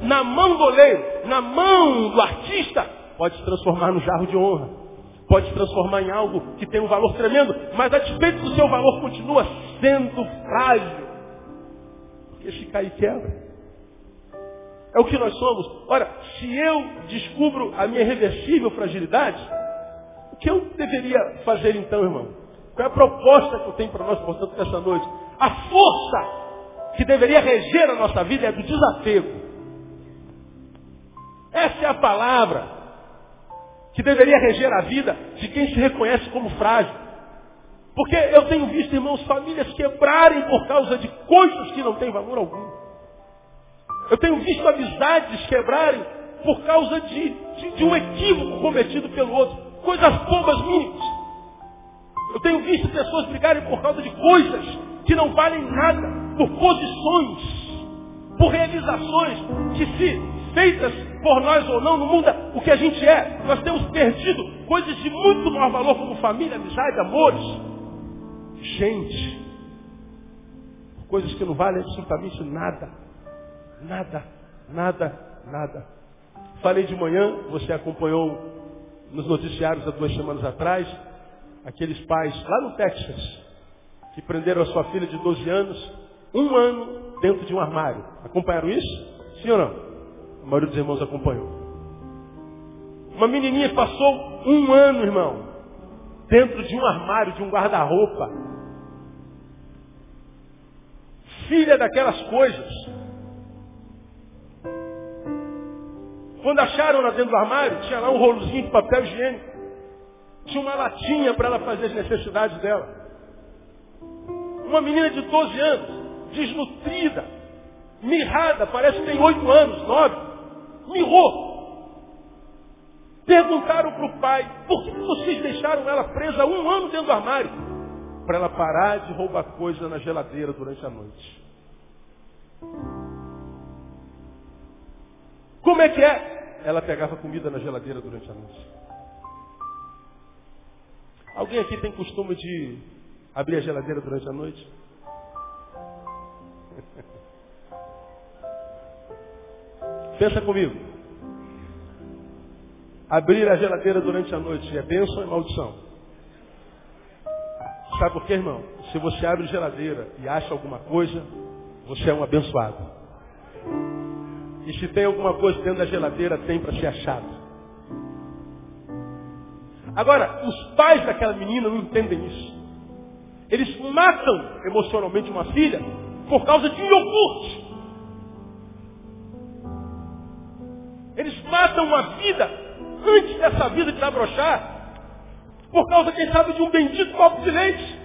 na mão do oleiro, na mão do artista, pode se transformar no jarro de honra. Pode transformar em algo que tem um valor tremendo, mas a despeito do seu valor continua sendo frágil. Porque se cair quebra. É o que nós somos. Ora, se eu descubro a minha irreversível fragilidade, o que eu deveria fazer então, irmão? Qual é a proposta que eu tenho para nós, portanto, nessa noite? A força que deveria reger a nossa vida é do desapego. Essa é a palavra que deveria reger a vida de quem se reconhece como frágil. Porque eu tenho visto, irmãos, famílias quebrarem por causa de coisas que não têm valor algum. Eu tenho visto amizades quebrarem por causa de, de, de um equívoco cometido pelo outro. Coisas bobas mínimas. Eu tenho visto pessoas brigarem por causa de coisas que não valem nada, por posições, por realizações que se feitas por nós ou não, não muda o que a gente é. Nós temos perdido coisas de muito maior valor como família, amizade, amores. Gente, coisas que não valem absolutamente nada. Nada, nada, nada. Falei de manhã, você acompanhou nos noticiários há duas semanas atrás, aqueles pais lá no Texas, que prenderam a sua filha de 12 anos, um ano dentro de um armário. Acompanharam isso? Sim ou não? A maioria dos irmãos acompanhou. Uma menininha passou um ano, irmão, dentro de um armário, de um guarda-roupa. Filha daquelas coisas. Quando acharam lá dentro do armário, tinha lá um rolozinho de papel higiênico. Tinha uma latinha para ela fazer as necessidades dela. Uma menina de 12 anos, desnutrida, mirrada, parece que tem 8 anos, 9, mirrou. Perguntaram para o pai, por que vocês deixaram ela presa um ano dentro do armário? Para ela parar de roubar coisa na geladeira durante a noite. Como é que é? Ela pegava comida na geladeira durante a noite. Alguém aqui tem costume de abrir a geladeira durante a noite? Pensa comigo. Abrir a geladeira durante a noite é bênção ou é maldição? Sabe por quê, irmão? Se você abre a geladeira e acha alguma coisa, você é um abençoado. E se tem alguma coisa dentro da geladeira, tem para ser achado. Agora, os pais daquela menina não entendem isso. Eles matam emocionalmente uma filha por causa de um iogurte. Eles matam uma vida antes dessa vida de abrochar por causa, quem sabe, de um bendito copo de leite.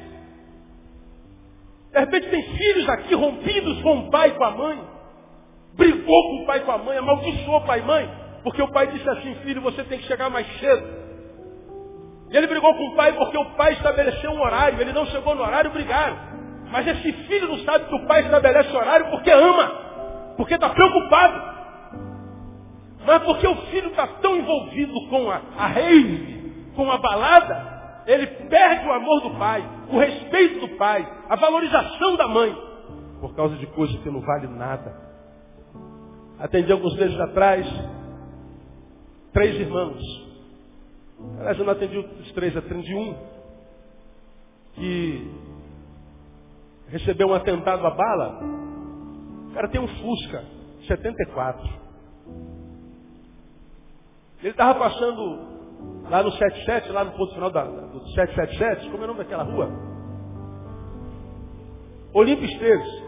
De repente tem filhos aqui rompidos com o pai e com a mãe brigou com o pai e com a mãe, amaldiçoou o pai e mãe, porque o pai disse assim, filho, você tem que chegar mais cedo. E ele brigou com o pai porque o pai estabeleceu um horário, ele não chegou no horário, brigaram. Mas esse filho não sabe que o pai estabelece horário porque ama, porque está preocupado. Mas porque o filho está tão envolvido com a, a rave, com a balada, ele perde o amor do pai, o respeito do pai, a valorização da mãe, por causa de coisas que não valem nada. Atendi alguns meses atrás três irmãos. Aliás, eu não atendi os três, atendi um que recebeu um atentado a bala. O cara tem um Fusca 74. Ele estava passando lá no 77, lá no ponto final da, do 777, como é o nome daquela rua? Olímpio Esteves.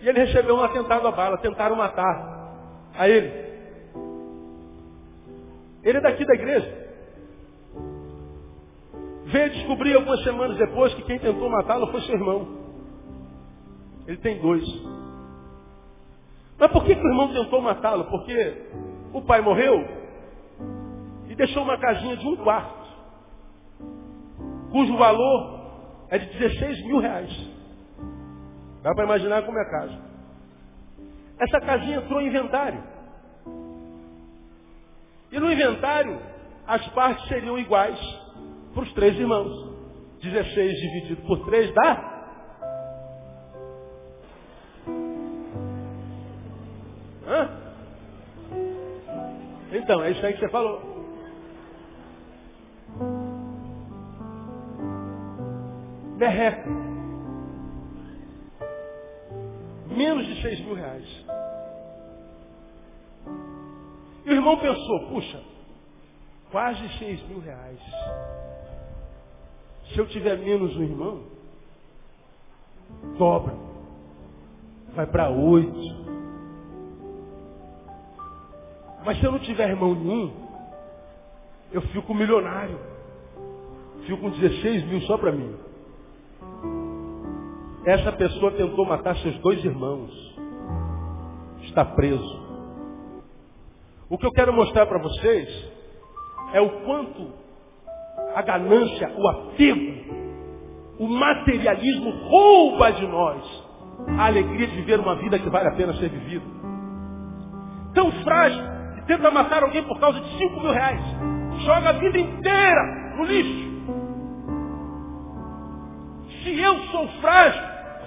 E ele recebeu um atentado à bala, tentaram matar a ele. Ele é daqui da igreja. Veio descobrir algumas semanas depois que quem tentou matá-lo foi seu irmão. Ele tem dois. Mas por que, que o irmão tentou matá-lo? Porque o pai morreu e deixou uma casinha de um quarto, cujo valor é de 16 mil reais. Dá para imaginar como é a casa. Essa casinha entrou em inventário. E no inventário, as partes seriam iguais para os três irmãos. 16 dividido por 3 dá Hã? Então, é isso aí que você falou. Merreca. Menos de seis mil reais. E o irmão pensou, puxa, quase seis mil reais. Se eu tiver menos um irmão, dobra. Vai para oito. Mas se eu não tiver irmão nenhum, eu fico milionário. Fico com 16 mil só para mim. Essa pessoa tentou matar seus dois irmãos. Está preso. O que eu quero mostrar para vocês é o quanto a ganância, o apego, o materialismo rouba de nós a alegria de viver uma vida que vale a pena ser vivida. Tão frágil tenta matar alguém por causa de 5 mil reais. Joga a vida inteira no lixo. Se eu sou frágil,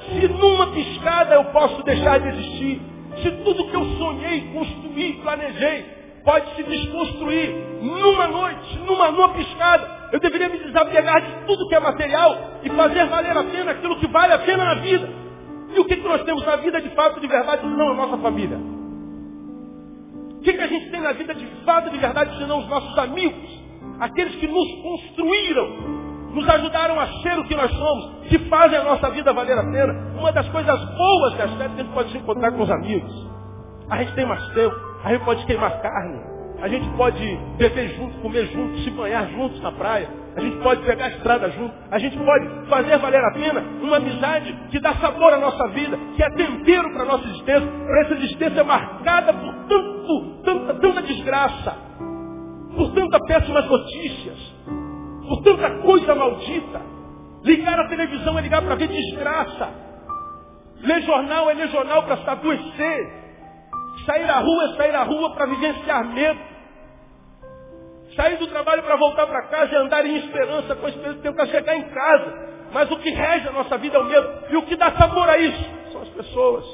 se numa piscada eu posso deixar de existir, se tudo que eu sonhei, construí, planejei, pode se desconstruir numa noite, numa, numa piscada, eu deveria me desapegar de tudo que é material e fazer valer a pena aquilo que vale a pena na vida. E o que, que nós temos na vida de fato, de verdade, não a nossa família. O que, que a gente tem na vida de fato, de verdade, senão os nossos amigos? Aqueles que nos construíram, nos ajudaram a ser o que nós somos, que fazem a nossa vida valer a pena. Uma das coisas boas das férias que a gente pode se encontrar com os amigos. A gente tem mais tempo, a gente pode queimar carne, a gente pode beber junto, comer junto, se banhar juntos na praia. A gente pode pegar a estrada junto. A gente pode fazer valer a pena uma amizade que dá sabor à nossa vida, que é tempero para a nossa existência, para essa existência marcada por tanto, tanta, tanta desgraça, por tantas péssimas notícias, por tanta coisa maldita. Ligar a televisão é ligar para ver desgraça. Ler jornal é ler jornal para se adoecer. Sair à rua é sair à rua para vivenciar medo. Sair do trabalho para voltar para casa e andar em esperança, com esperança de tentar chegar em casa. Mas o que rege a nossa vida é o medo. E o que dá sabor a isso são as pessoas.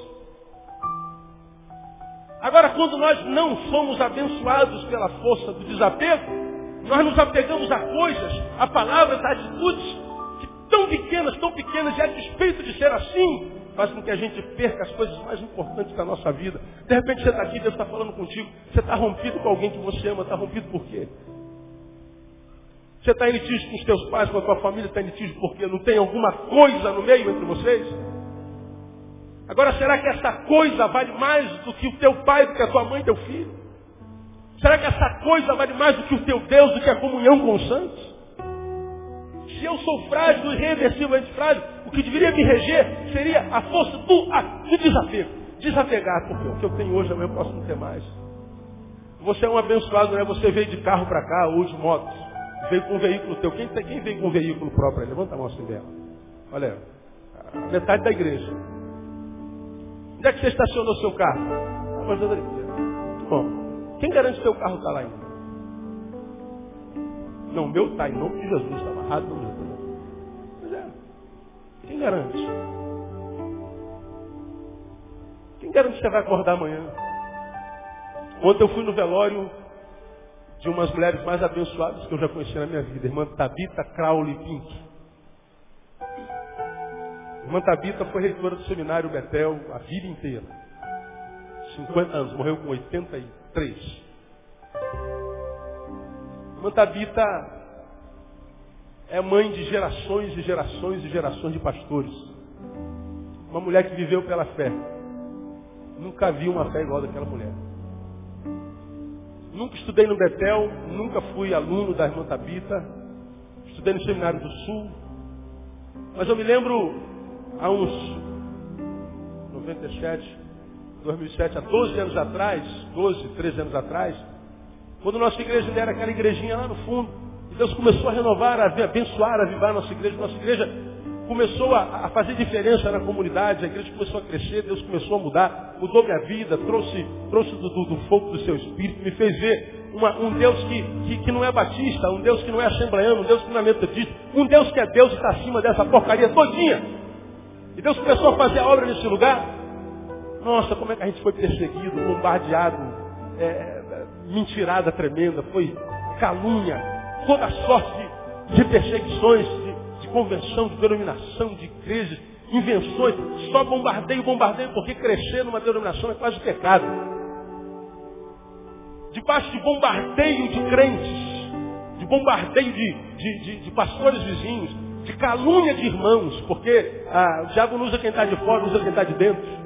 Agora, quando nós não somos abençoados pela força do desapego, nós nos apegamos a coisas, a palavras, a atitudes que tão pequenas, tão pequenas, e a despeito de ser assim, faz com que a gente perca as coisas mais importantes da nossa vida. De repente você está aqui, Deus está falando contigo, você está rompido com alguém que você ama, está rompido por quê? Você está em litígio com os teus pais, com a tua família, está em litígio porque não tem alguma coisa no meio entre vocês? Agora, será que essa coisa vale mais do que o teu pai, do que a tua mãe teu filho? Será que essa coisa vale mais do que o teu Deus, do que a comunhão com os santos? Se eu sou frágil, irreversivelmente frágil, o que deveria me reger seria a força do, a, do desapego. Desapegar, porque o que eu tenho hoje amanhã eu posso não ter mais. Você é um abençoado, não é? Você veio de carro para cá, ou de moto. Veio com um veículo teu. Quem, quem veio com um veículo próprio? Levanta a mão assim dela. Olha, metade da igreja. Onde é que você estacionou seu carro? Bom, quem garante que seu carro está lá ainda? Não, meu está em nome de Jesus, está amarrado. Mas é, quem garante? Quem garante que você vai acordar amanhã? Ontem eu fui no velório de umas mulheres mais abençoadas que eu já conheci na minha vida, irmã Tabita Crowley Pink. Irmã Tabita foi reitora do seminário Betel a vida inteira. 50 anos, morreu com 83. Irmã Tabita é mãe de gerações e gerações e gerações de pastores. Uma mulher que viveu pela fé. Nunca vi uma fé igual daquela mulher. Nunca estudei no Betel, nunca fui aluno da irmã Tabita. Estudei no Seminário do Sul. Mas eu me lembro, há uns 97, 2007, há 12 anos atrás, 12, 13 anos atrás, quando nossa igreja era aquela igrejinha lá no fundo, e Deus começou a renovar, a abençoar, a avivar nossa igreja, nossa igreja começou a, a, fazer diferença na comunidade, a igreja começou a crescer, Deus começou a mudar, mudou minha vida, trouxe, trouxe do, do, do fogo do seu espírito, me fez ver uma, um Deus que, que, que, não é batista, um Deus que não é assembleano, um Deus que não é metodista, um Deus que é Deus e está acima dessa porcaria todinha. E Deus começou a fazer a obra nesse lugar. Nossa, como é que a gente foi perseguido, bombardeado, é mentirada tremenda, foi calúnia, toda sorte de, de perseguições, convenção, de denominação, de igrejas, invenções, só bombardeio, bombardeio, porque crescer numa denominação é quase pecado. Debaixo de bombardeio de crentes, de bombardeio de, de, de, de pastores vizinhos, de calúnia de irmãos, porque ah, o diabo não usa quem está de fora, usa quem está de dentro.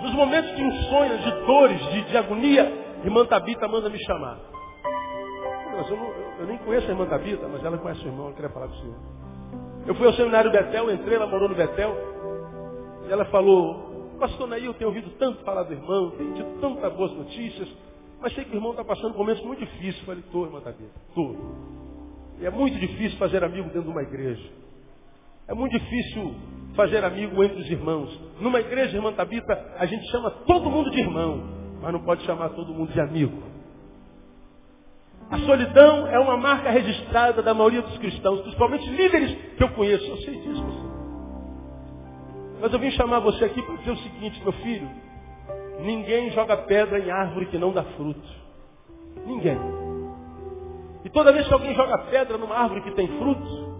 Nos momentos de insônia, de dores, de, de agonia, irmã Tabita manda me chamar. Mas eu, não, eu nem conheço a irmã Tabita, mas ela conhece o irmão, ela queria falar com o senhor. Eu fui ao seminário Betel, entrei, ela morou no Betel. E ela falou, pastor Naí, eu tenho ouvido tanto falar do irmão, tenho tido tantas boas notícias, mas sei que o irmão está passando por momentos muito difíceis. Eu falei, estou, irmã Tabita, estou. E é muito difícil fazer amigo dentro de uma igreja. É muito difícil fazer amigo entre os irmãos. Numa igreja, irmã Tabita, a gente chama todo mundo de irmão, mas não pode chamar todo mundo de amigo. A solidão é uma marca registrada da maioria dos cristãos, principalmente líderes que eu conheço. Eu sei disso. Mas eu vim chamar você aqui para dizer o seguinte, meu filho. Ninguém joga pedra em árvore que não dá fruto. Ninguém. E toda vez que alguém joga pedra numa árvore que tem fruto,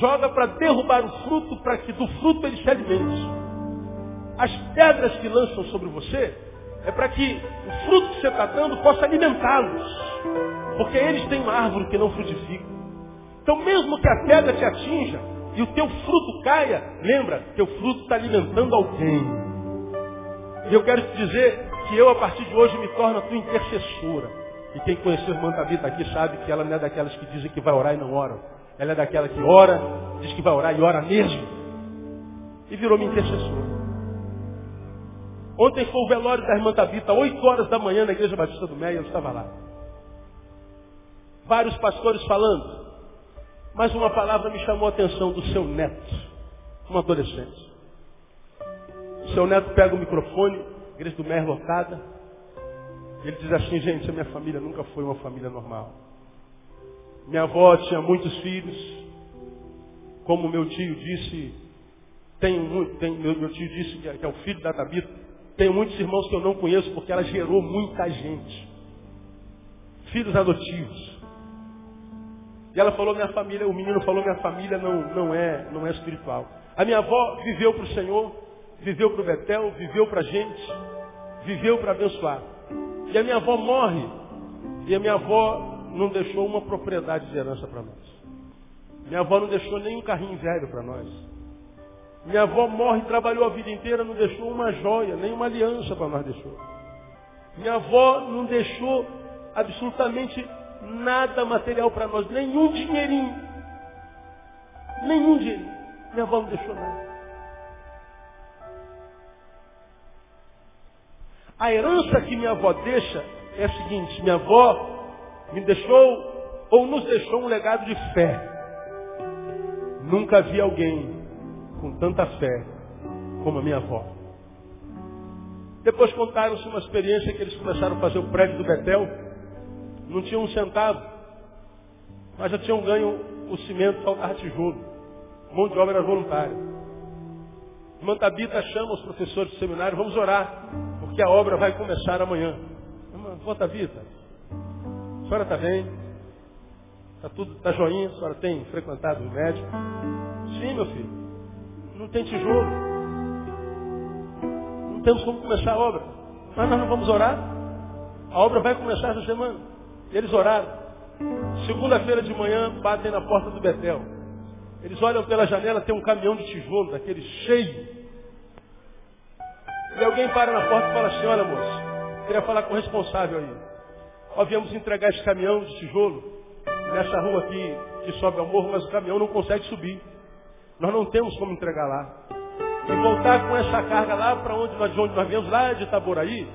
joga para derrubar o fruto, para que do fruto ele se alimente. As pedras que lançam sobre você é para que o fruto que você está dando possa alimentá-los. Porque eles têm uma árvore que não frutifica. Então mesmo que a pedra te atinja e o teu fruto caia, lembra, teu fruto está alimentando alguém. E eu quero te dizer que eu a partir de hoje me torno a tua intercessora. E quem conheceu a irmã Tabita aqui sabe que ela não é daquelas que dizem que vai orar e não oram. Ela é daquela que ora, diz que vai orar e ora mesmo. E virou minha intercessora. Ontem foi o velório da irmã Tabita, 8 horas da manhã na igreja Batista do Meia, eu estava lá vários pastores falando. Mas uma palavra me chamou a atenção do seu neto, um adolescente. O seu neto pega o microfone, igreja do Mer lotada, ele diz assim, gente, a minha família nunca foi uma família normal. Minha avó tinha muitos filhos, como meu tio disse, muito, tem, meu, meu, tio disse que é, que é o filho da Tabita, tenho muitos irmãos que eu não conheço porque ela gerou muita gente. Filhos adotivos. E ela falou, minha família, o menino falou, minha família não, não, é, não é espiritual. A minha avó viveu para o Senhor, viveu para o Betel, viveu para a gente, viveu para abençoar. E a minha avó morre, e a minha avó não deixou uma propriedade de herança para nós. Minha avó não deixou nem um carrinho velho para nós. Minha avó morre, trabalhou a vida inteira, não deixou uma joia, nem uma aliança para nós deixou. Minha avó não deixou absolutamente nada material para nós, nenhum dinheirinho. Nenhum dinheirinho. Minha avó não deixou nada. A herança que minha avó deixa é a seguinte, minha avó me deixou ou nos deixou um legado de fé. Nunca vi alguém com tanta fé como a minha avó. Depois contaram-se uma experiência que eles começaram a fazer o prédio do Betel não tinham um centavo, mas já tinham ganho o cimento, faltava tijolo. Mão de obra era voluntária. Irmã Tabita chama os professores do seminário, vamos orar, porque a obra vai começar amanhã. Irmã Tabita, a senhora está bem? Está tudo, está joinha? A senhora tem frequentado o médico? Sim, meu filho. Não tem tijolo. Não temos como começar a obra. Mas nós não vamos orar. A obra vai começar essa semana. Eles oraram. Segunda-feira de manhã, batem na porta do Betel. Eles olham pela janela, tem um caminhão de tijolo, daquele cheio. E alguém para na porta e fala assim, olha moço, queria falar com o responsável aí. Ó, viemos entregar esse caminhão de tijolo nessa rua aqui que sobe ao morro, mas o caminhão não consegue subir. Nós não temos como entregar lá. E voltar com essa carga lá para onde nós, onde nós viemos, lá de Itaboraí,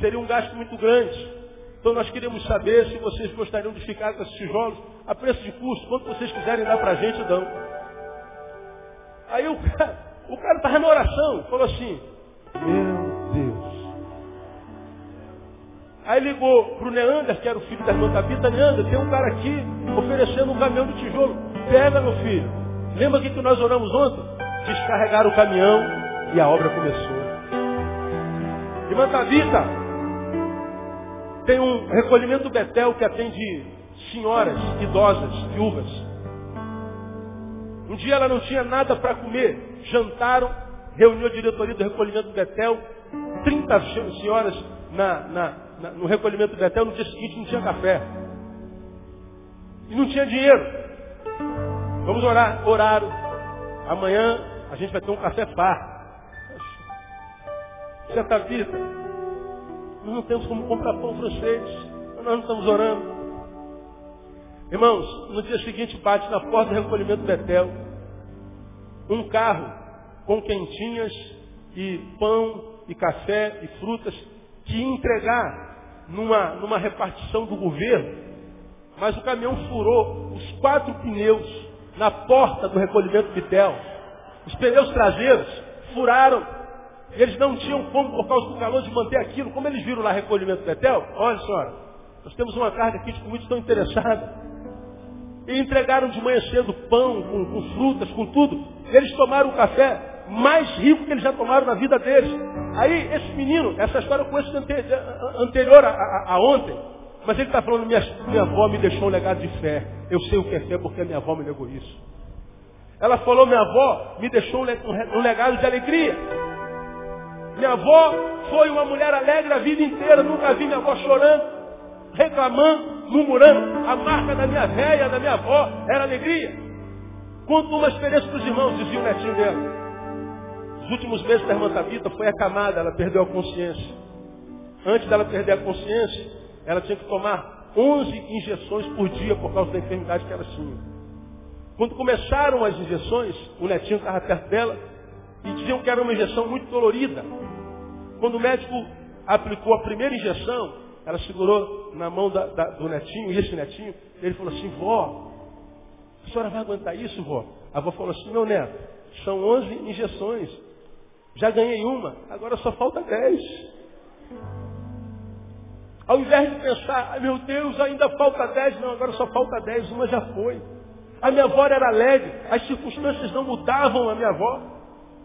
seria um gasto muito grande. Então nós queríamos saber se vocês gostariam de ficar com esses tijolos a preço de custo. Quanto vocês quiserem dar para a gente, dão. Aí o cara, o cara estava na oração, falou assim, meu Deus. Aí ligou para o Neander, que era o filho da irmã Tabita, Neander, tem um cara aqui oferecendo um caminhão de tijolo. Pega, meu filho. Lembra que nós oramos ontem? Descarregaram o caminhão e a obra começou. Irmã Tabita, tem um recolhimento Betel que atende senhoras idosas, viúvas. Um dia ela não tinha nada para comer. Jantaram, reuniu a diretoria do recolhimento Betel, 30 senhoras na, na, na, no recolhimento Betel, no dia seguinte não tinha café. E não tinha dinheiro. Vamos orar, oraram. Amanhã a gente vai ter um café. Você está vida? Nós não temos como comprar pão francês. Nós não estamos orando. Irmãos, no dia seguinte bate na porta do recolhimento Betel um carro com quentinhas e pão e café e frutas que entregar numa, numa repartição do governo, mas o caminhão furou os quatro pneus na porta do recolhimento Betel. Os pneus traseiros furaram. Eles não tinham como, por causa do calor, de manter aquilo. Como eles viram lá recolhimento Betel, olha senhora, nós temos uma carga aqui de muitos estão interessados. E entregaram de manhã cedo pão, com, com frutas, com tudo. Eles tomaram o café mais rico que eles já tomaram na vida deles. Aí, esse menino, essa história eu conheço anterior a, a, a ontem. Mas ele está falando, minha, minha avó me deixou um legado de fé. Eu sei o que é fé porque minha avó me legou isso. Ela falou, minha avó me deixou um legado de alegria. Minha avó foi uma mulher alegre a vida inteira. Nunca vi minha avó chorando reclamando, murmurando. A marca da minha velha, da minha avó, era alegria. Conta uma experiência para os irmãos, dizia o netinho dela. Os últimos meses da irmã Tabita foi acamada, ela perdeu a consciência. Antes dela perder a consciência, ela tinha que tomar 11 injeções por dia por causa da enfermidade que ela tinha. Quando começaram as injeções, o netinho estava perto dela e diziam que era uma injeção muito dolorida. Quando o médico aplicou a primeira injeção, ela segurou na mão da, da, do netinho, e esse netinho, ele falou assim, vó, a senhora vai aguentar isso, vó? A avó falou assim, meu neto, são 11 injeções. Já ganhei uma, agora só falta 10. Ao invés de pensar, ah, meu Deus, ainda falta 10, não, agora só falta 10, uma já foi. A minha avó era alegre, as circunstâncias não mudavam a minha avó.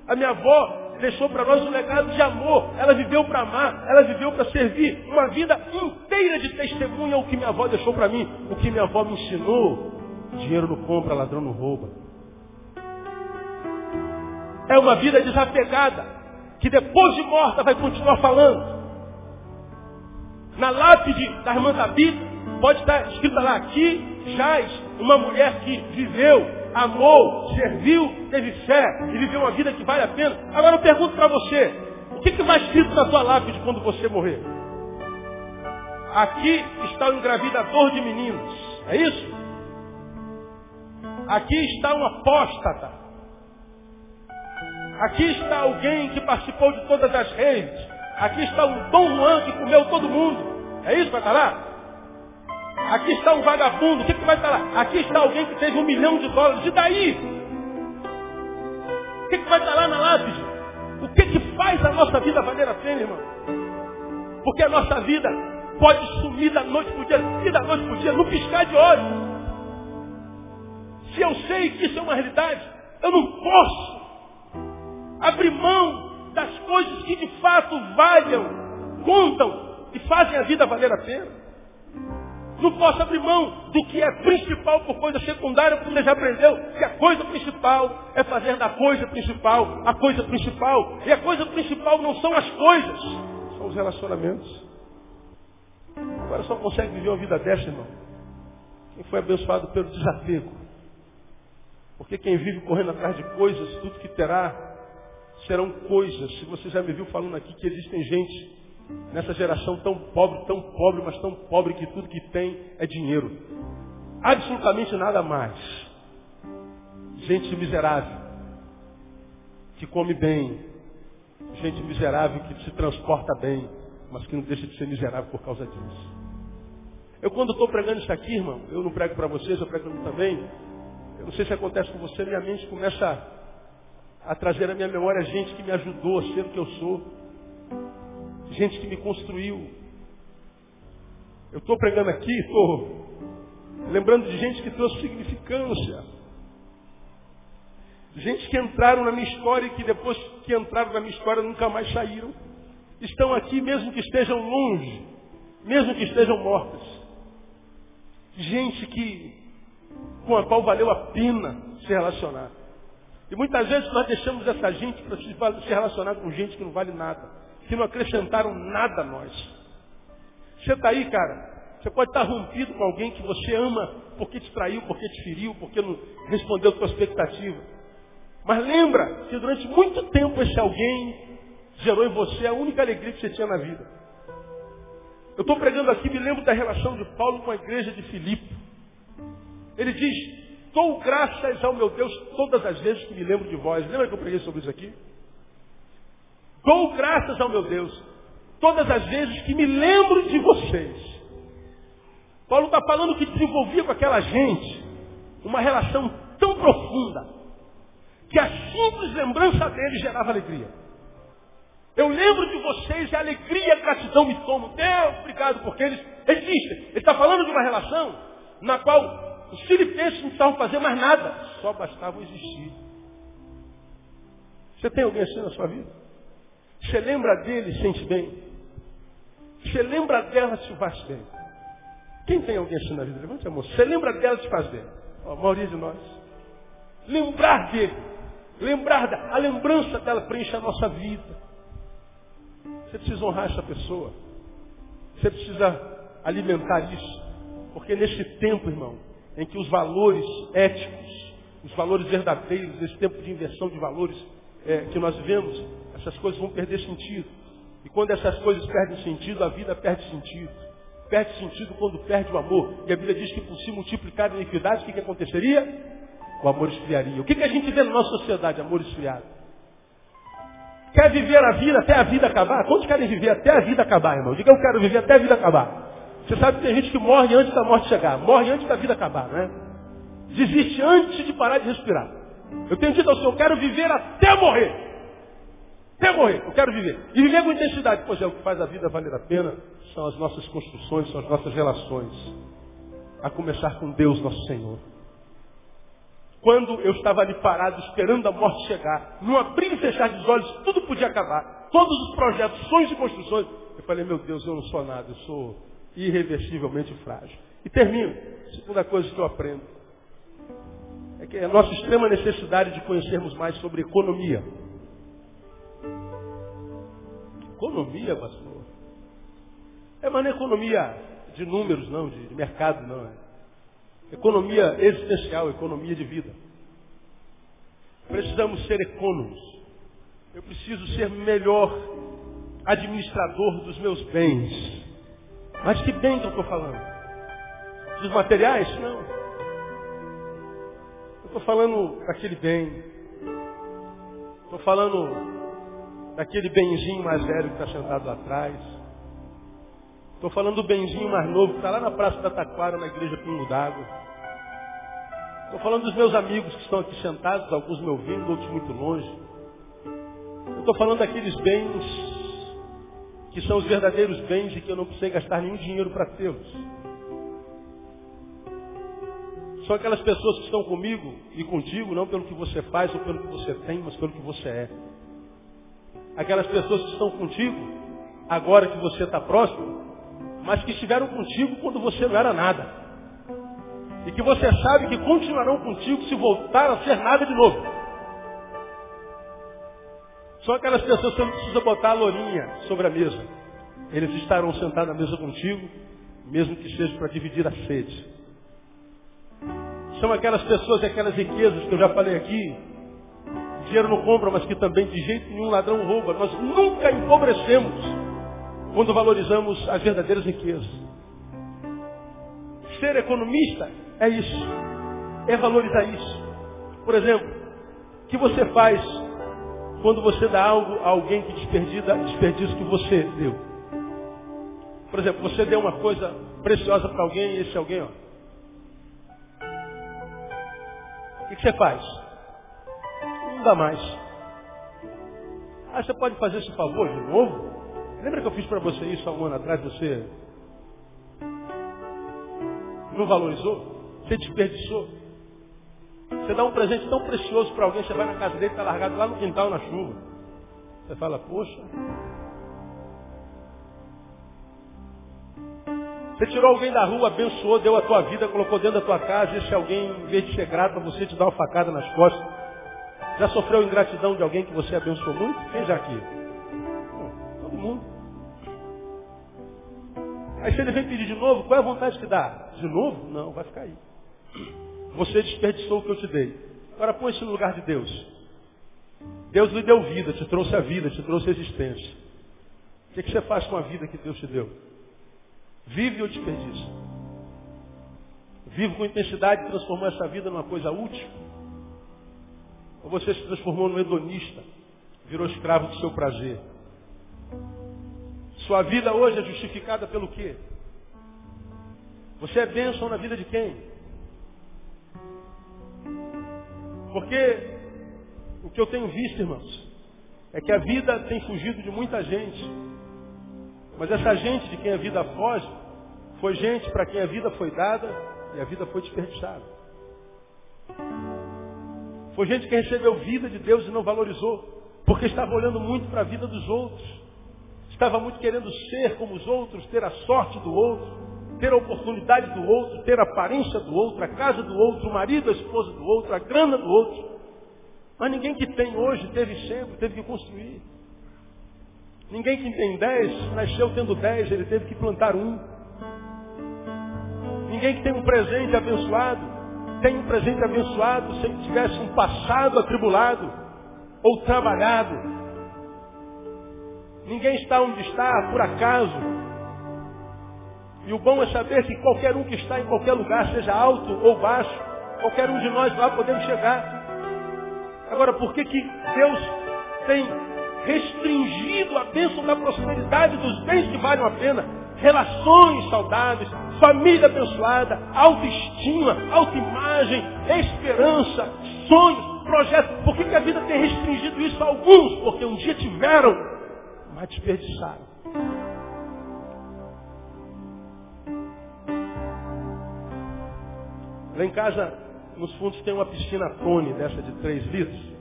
A minha avó deixou para nós um legado de amor. Ela viveu para amar, ela viveu para servir. Uma vida inteira de testemunha o que minha avó deixou para mim, o que minha avó me ensinou. Dinheiro não compra, ladrão não rouba. É uma vida desapegada, que depois de morta vai continuar falando. Na lápide da irmã Tabita, pode estar escrita lá, aqui jaz uma mulher que viveu amou, serviu, teve fé e viveu uma vida que vale a pena. Agora eu pergunto para você, o que, que vai escrito na tua lápide quando você morrer? Aqui está o engravidador de meninos. É isso? Aqui está um apóstata. Aqui está alguém que participou de todas as redes. Aqui está um Dom Juan que comeu todo mundo. É isso que vai estar lá? Aqui está um vagabundo. O que, que vai estar lá? Aqui está alguém que teve um milhão de dólares. E daí? O que, que vai estar lá na lápide? O que, que faz a nossa vida valer a pena, irmão? Porque a nossa vida pode sumir da noite para o dia, e da noite para o dia, no piscar de olhos. Se eu sei que isso é uma realidade, eu não posso abrir mão das coisas que de fato valham, contam e fazem a vida valer a pena. Não posso abrir mão do que é principal por coisa secundária, porque já aprendeu que a coisa principal é fazer da coisa principal a coisa principal. E a coisa principal não são as coisas, são os relacionamentos. Agora só consegue viver uma vida dessa, irmão. Quem foi abençoado pelo desapego. Porque quem vive correndo atrás de coisas, tudo que terá serão coisas. Se você já me viu falando aqui que existem gente nessa geração tão pobre, tão pobre, mas tão pobre que tudo que tem é dinheiro. Absolutamente nada mais. Gente miserável, que come bem. Gente miserável que se transporta bem, mas que não deixa de ser miserável por causa disso. Eu quando estou pregando isso aqui, irmão, eu não prego para vocês, eu prego também. Eu não sei se acontece com você, minha mente começa a trazer à minha memória gente que me ajudou a ser o que eu sou. Gente que me construiu. Eu estou pregando aqui, estou lembrando de gente que trouxe significância. Gente que entraram na minha história e que depois que entraram na minha história nunca mais saíram. Estão aqui mesmo que estejam longe, mesmo que estejam mortas. Gente que, com a qual valeu a pena se relacionar. E muitas vezes nós deixamos essa gente para se relacionar com gente que não vale nada, que não acrescentaram nada a nós. Você está aí, cara, você pode estar rompido com alguém que você ama porque te traiu, porque te feriu, porque não respondeu a tua expectativa. Mas lembra que durante muito tempo esse alguém gerou em você a única alegria que você tinha na vida. Eu estou pregando aqui, me lembro da relação de Paulo com a igreja de Filipe. Ele diz, dou graças ao meu Deus todas as vezes que me lembro de vós. Lembra que eu preguei sobre isso aqui? Dou graças ao meu Deus todas as vezes que me lembro de vocês. Paulo está falando que desenvolvia com aquela gente uma relação tão profunda que a simples lembrança dele gerava alegria. Eu lembro de vocês e a alegria e a gratidão me tomam. Deus, obrigado, porque eles existem. Ele está falando de uma relação na qual os filipenses não precisavam fazer mais nada, só bastavam existir. Você tem alguém assim na sua vida? Você lembra dele e sente bem? Você lembra dela se faz bem? Quem tem alguém assim na vida? Levante a mão. Você lembra dela se faz bem? a maioria de nós. Lembrar dele Lembrar da a lembrança dela preenche a nossa vida. Você precisa honrar essa pessoa. Você precisa alimentar isso. Porque nesse tempo, irmão, em que os valores éticos, os valores verdadeiros, esse tempo de inversão de valores é, que nós vivemos, essas coisas vão perder sentido. E quando essas coisas perdem sentido, a vida perde sentido. Perde sentido quando perde o amor. E a Bíblia diz que por se multiplicar a iniquidade, o que, que aconteceria? o amor esfriaria. O que, que a gente vê na nossa sociedade, amor esfriado? Quer viver a vida até a vida acabar? Quantos querem viver até a vida acabar, irmão? Diga, eu quero viver até a vida acabar. Você sabe que tem gente que morre antes da morte chegar, morre antes da vida acabar, né? Desiste antes de parar de respirar. Eu tenho dito ao Senhor, eu quero viver até morrer. Até morrer, eu quero viver. E viver com intensidade. Pois é, o que faz a vida valer a pena são as nossas construções, são as nossas relações. A começar com Deus, nosso Senhor. Quando eu estava ali parado, esperando a morte chegar, num abrir e fechar dos olhos, tudo podia acabar. Todos os projetos, sonhos e construções. Eu falei, meu Deus, eu não sou nada, eu sou irreversivelmente frágil. E termino. Segunda coisa que eu aprendo. É que a nossa extrema necessidade de conhecermos mais sobre economia. Economia, pastor? É, mas não é economia de números, não, de, de mercado, não. É. Economia existencial, economia de vida. Precisamos ser econômicos. Eu preciso ser melhor administrador dos meus bens. Mas que bem que eu estou falando? Dos materiais? Não. Eu estou falando daquele bem. Estou falando daquele benzinho mais velho que está sentado lá atrás. Estou falando do benzinho mais novo que está lá na Praça da Taquara, na igreja Pingo d'Água. Estou falando dos meus amigos que estão aqui sentados, alguns me ouvindo, outros muito longe. Eu estou falando daqueles bens que são os verdadeiros bens e que eu não precisei gastar nenhum dinheiro para tê-los. São aquelas pessoas que estão comigo e contigo, não pelo que você faz ou pelo que você tem, mas pelo que você é. Aquelas pessoas que estão contigo, agora que você está próximo, mas que estiveram contigo quando você não era nada. E que você sabe que continuarão contigo se voltar a ser nada de novo. São aquelas pessoas que não precisa botar a lourinha sobre a mesa. Eles estarão sentados à mesa contigo, mesmo que seja para dividir a sede. São aquelas pessoas e aquelas riquezas que eu já falei aqui. Dinheiro não compra, mas que também de jeito nenhum ladrão rouba. Nós nunca empobrecemos quando valorizamos as verdadeiras riquezas. Ser economista é isso. É valorizar isso. Por exemplo, que você faz quando você dá algo a alguém que desperdiça, desperdiça que você deu? Por exemplo, você deu uma coisa preciosa para alguém e esse alguém, ó. O que, que você faz? Não dá mais. Ah, você pode fazer esse favor de novo? Lembra que eu fiz para você isso há um ano atrás? Você não valorizou? Você desperdiçou? Você dá um presente tão precioso para alguém, você vai na casa dele, está largado lá no quintal na chuva. Você fala, poxa. Você tirou alguém da rua, abençoou, deu a tua vida, colocou dentro da tua casa, e esse alguém, em vez de ser grato você, te dá uma facada nas costas. Já sofreu ingratidão de alguém que você abençoou muito? Quem já aqui? Todo mundo. Aí se ele vem pedir de novo, qual é a vontade que dá? De novo? Não, vai ficar aí. Você desperdiçou o que eu te dei. Agora põe-se no lugar de Deus. Deus lhe deu vida, te trouxe a vida, te trouxe a existência. O que, que você faz com a vida que Deus te deu? Vive ou desperdiça? Vive com intensidade e transformou essa vida numa coisa útil? Ou você se transformou num hedonista, virou escravo do seu prazer? Sua vida hoje é justificada pelo quê? Você é bênção na vida de quem? Porque o que eu tenho visto, irmãos, é que a vida tem fugido de muita gente. Mas essa gente de quem a vida foge, foi gente para quem a vida foi dada e a vida foi desperdiçada. Foi gente que recebeu vida de Deus e não valorizou, porque estava olhando muito para a vida dos outros. Estava muito querendo ser como os outros, ter a sorte do outro, ter a oportunidade do outro, ter a aparência do outro, a casa do outro, o marido, a esposa do outro, a grana do outro. Mas ninguém que tem hoje teve sempre, teve que construir. Ninguém que tem dez, nasceu tendo dez, ele teve que plantar um. Ninguém que tem um presente abençoado, tem um presente abençoado se ele tivesse um passado atribulado ou trabalhado. Ninguém está onde está por acaso. E o bom é saber que qualquer um que está em qualquer lugar, seja alto ou baixo, qualquer um de nós lá podemos chegar. Agora, por que, que Deus tem restringido a bênção da prosperidade dos bens que valem a pena? Relações saudáveis, família abençoada, autoestima, autoimagem, esperança, sonhos, projetos. Por que, que a vida tem restringido isso a alguns? Porque um dia tiveram mas desperdiçaram. Lá em casa, nos fundos, tem uma piscina Tone dessa de 3 litros.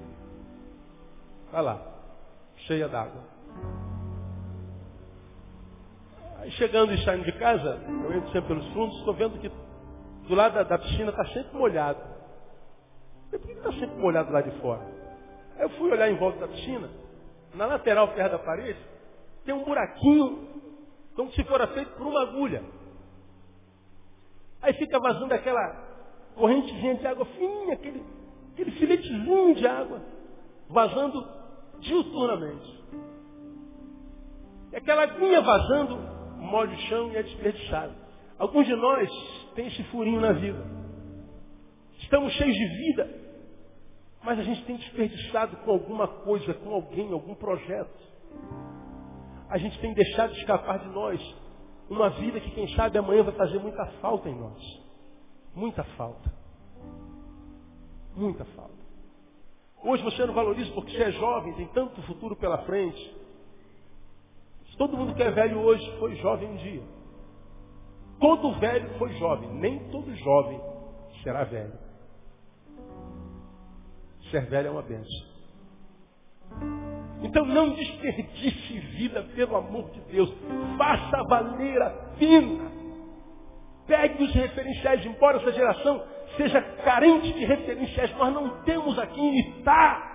Vai lá, cheia d'água. Aí chegando e saindo de casa, eu entro sempre pelos fundos, estou vendo que do lado da, da piscina está sempre molhado. por que está sempre molhado lá de fora? Aí eu fui olhar em volta da piscina, na lateral, perto da parede, tem um buraquinho, como se fora feito por uma agulha. Aí fica vazando aquela correntezinha de água fininha, aquele, aquele filetezinho de água, vazando diuturnamente. E aquela aguinha vazando, molha o chão e é desperdiçado. Alguns de nós têm esse furinho na vida. Estamos cheios de vida, mas a gente tem desperdiçado com alguma coisa, com alguém, algum projeto. A gente tem deixado escapar de nós uma vida que quem sabe amanhã vai fazer muita falta em nós. Muita falta. Muita falta. Hoje você não valoriza porque você é jovem, tem tanto futuro pela frente. Todo mundo que é velho hoje foi jovem um dia. Todo velho foi jovem, nem todo jovem será velho. Ser velho é uma benção. Então não desperdice vida, pelo amor de Deus. Faça valer a pena. Pegue os referenciais, embora essa geração seja carente de referenciais, nós não temos a quem imitar.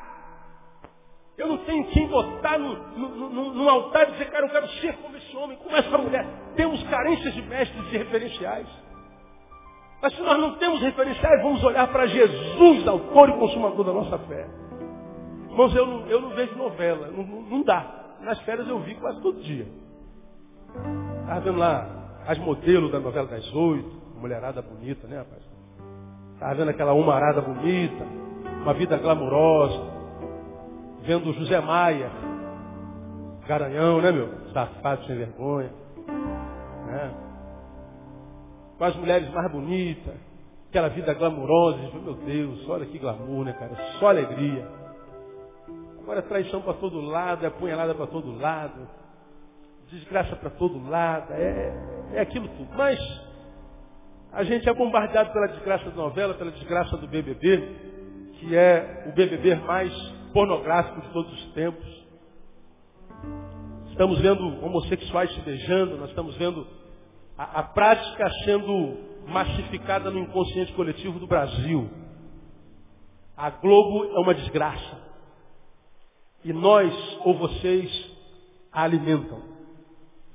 Eu não tenho quem botar no, no, no, no, altar e dizer, cara, eu quero ser como esse homem, como essa mulher. Temos carências de mestres e referenciais. Mas se nós não temos referenciais, vamos olhar para Jesus, autor e consumador da nossa fé. Irmãos, eu não, eu não vejo novela, não, não dá. Nas férias eu vi quase todo dia. Estava vendo lá as modelos da novela das oito, mulherada bonita, né, rapaz? Estava vendo aquela humarada bonita, uma vida glamurosa. Vendo José Maia, garanhão, né, meu? Safado sem vergonha. Né? Com as mulheres mais bonitas, aquela vida glamurosa. Meu Deus, olha que glamour, né, cara? Só alegria. Agora é traição para todo lado, é apunhalada para todo lado, desgraça para todo lado, é, é aquilo tudo. Mas a gente é bombardeado pela desgraça da novela, pela desgraça do BBB, que é o BBB mais pornográfico de todos os tempos. Estamos vendo homossexuais se beijando, nós estamos vendo a, a prática sendo massificada no inconsciente coletivo do Brasil. A Globo é uma desgraça. E nós ou vocês a alimentam,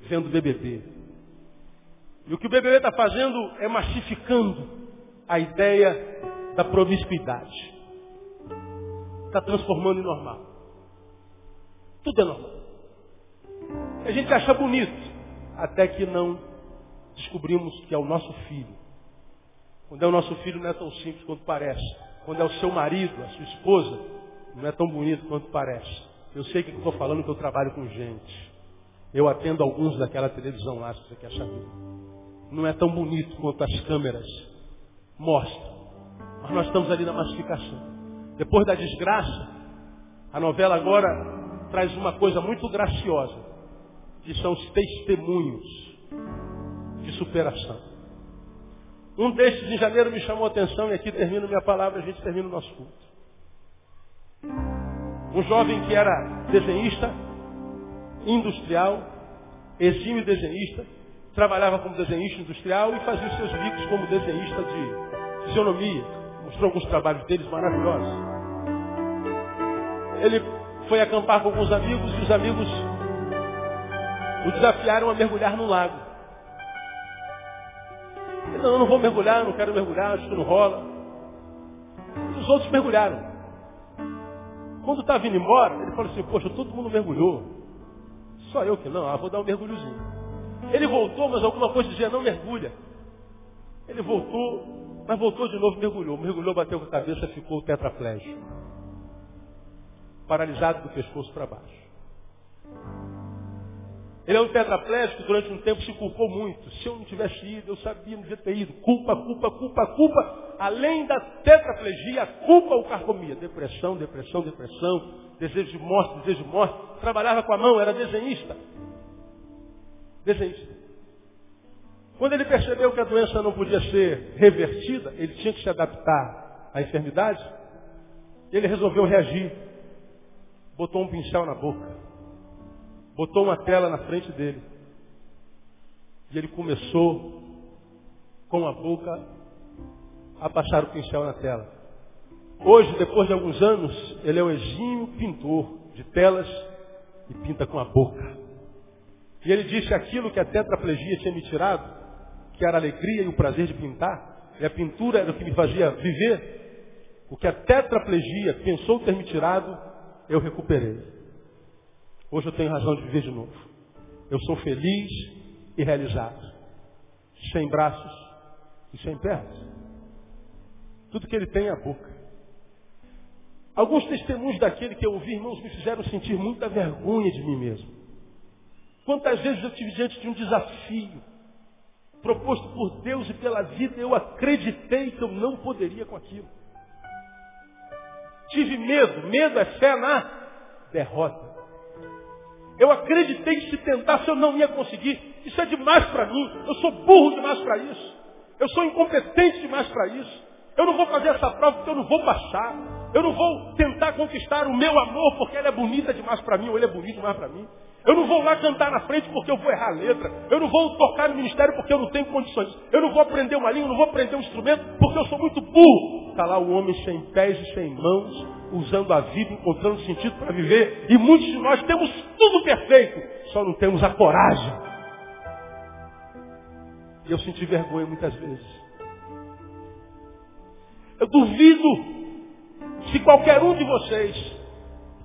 vendo BBB. E o que o BBB está fazendo é massificando a ideia da promiscuidade. Está transformando em normal. Tudo é normal. A gente acha bonito, até que não descobrimos que é o nosso filho. Quando é o nosso filho não é tão simples quanto parece. Quando é o seu marido, a sua esposa, não é tão bonito quanto parece. Eu sei que estou falando que eu trabalho com gente. Eu atendo alguns daquela televisão lá, se você quer saber. Não é tão bonito quanto as câmeras mostram. Mas nós estamos ali na massificação. Depois da desgraça, a novela agora traz uma coisa muito graciosa, que são os testemunhos de superação. Um destes em janeiro me chamou a atenção e aqui termino minha palavra, a gente termina o nosso culto. Um jovem que era desenhista, industrial, exímio desenhista, trabalhava como desenhista industrial e fazia os seus bicos como desenhista de fisionomia. Mostrou alguns trabalhos deles maravilhosos. Ele foi acampar com alguns amigos e os amigos o desafiaram a mergulhar no lago. Ele, não, eu não vou mergulhar, não quero mergulhar, acho que não rola. E os outros mergulharam. Quando estava indo embora, ele falou assim, poxa, todo mundo mergulhou. Só eu que não, ah, vou dar um mergulhozinho. Ele voltou, mas alguma coisa dizia, não mergulha. Ele voltou, mas voltou de novo, mergulhou. Mergulhou, bateu com a cabeça, ficou tetraplégico. Paralisado do pescoço para baixo. Ele é um tetraplégico durante um tempo se culpou muito. Se eu não tivesse ido, eu sabia, não devia ter ido. Culpa, culpa, culpa, culpa. Além da tetraplegia, culpa o carcomia. Depressão, depressão, depressão. Desejo de morte, desejo de morte. Trabalhava com a mão, era desenhista. Desenhista. Quando ele percebeu que a doença não podia ser revertida, ele tinha que se adaptar à enfermidade, ele resolveu reagir. Botou um pincel na boca botou uma tela na frente dele. E ele começou, com a boca, a passar o pincel na tela. Hoje, depois de alguns anos, ele é um exímio pintor de telas e pinta com a boca. E ele disse aquilo que a tetraplegia tinha me tirado, que era a alegria e o prazer de pintar, e a pintura era o que me fazia viver. O que a tetraplegia pensou ter me tirado, eu recuperei. Hoje eu tenho razão de viver de novo. Eu sou feliz e realizado. Sem braços e sem pernas. Tudo que ele tem é a boca. Alguns testemunhos daquele que eu ouvi, irmãos, me fizeram sentir muita vergonha de mim mesmo. Quantas vezes eu tive diante de um desafio proposto por Deus e pela vida, eu acreditei que eu não poderia com aquilo. Tive medo, medo é fé na derrota. Eu acreditei que se tentasse eu não ia conseguir. Isso é demais para mim. Eu sou burro demais para isso. Eu sou incompetente demais para isso. Eu não vou fazer essa prova porque eu não vou passar. Eu não vou tentar conquistar o meu amor porque ela é bonita demais para mim ou ele é bonito demais para mim. Eu não vou lá cantar na frente porque eu vou errar a letra. Eu não vou tocar no ministério porque eu não tenho condições. Eu não vou aprender uma língua, não vou aprender um instrumento porque eu sou muito burro. Está lá o homem sem pés e sem mãos, usando a vida, encontrando sentido para viver. E muitos de nós temos tudo perfeito, só não temos a coragem. E eu senti vergonha muitas vezes. Eu duvido se qualquer um de vocês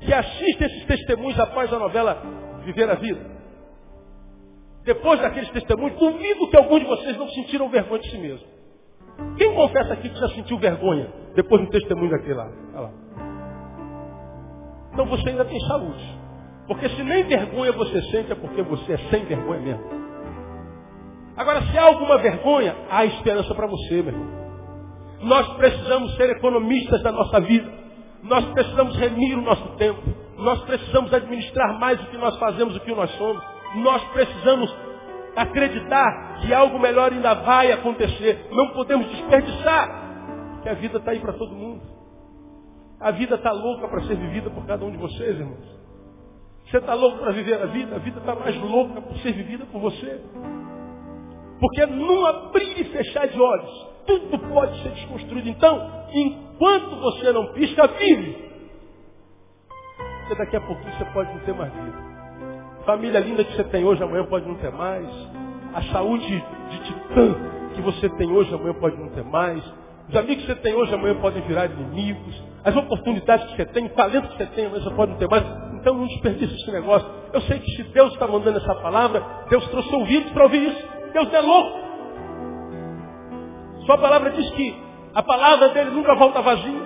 que assiste esses testemunhos após a novela Viver a Vida, depois daqueles testemunhos, duvido que algum de vocês não sentiram vergonha de si mesmo. Quem confessa aqui que já sentiu vergonha depois do testemunho daquele lá? lá. Então você ainda tem saúde. Porque se nem vergonha você sente, é porque você é sem vergonha mesmo. Agora, se há alguma vergonha, há esperança para você, meu irmão. Nós precisamos ser economistas da nossa vida. Nós precisamos remir o nosso tempo. Nós precisamos administrar mais o que nós fazemos, o que nós somos. Nós precisamos acreditar que algo melhor ainda vai acontecer. Não podemos desperdiçar, que a vida está aí para todo mundo. A vida está louca para ser vivida por cada um de vocês, irmãos. Você está louco para viver a vida? A vida está mais louca por ser vivida por você. Porque num abrir e fechar de olhos, tudo pode ser desconstruído. Então, enquanto você não pisca, vive. Porque daqui a pouquinho você pode não ter mais vida. Família linda que você tem hoje, amanhã pode não ter mais. A saúde de titã que você tem hoje, amanhã pode não ter mais. Os amigos que você tem hoje, amanhã podem virar inimigos. As oportunidades que você tem, o talento que você tem, amanhã você pode não ter mais. Então não desperdice esse negócio. Eu sei que se Deus está mandando essa palavra, Deus trouxe ouvidos para ouvir isso. Deus é louco. Sua palavra diz que a palavra dele nunca volta vazia.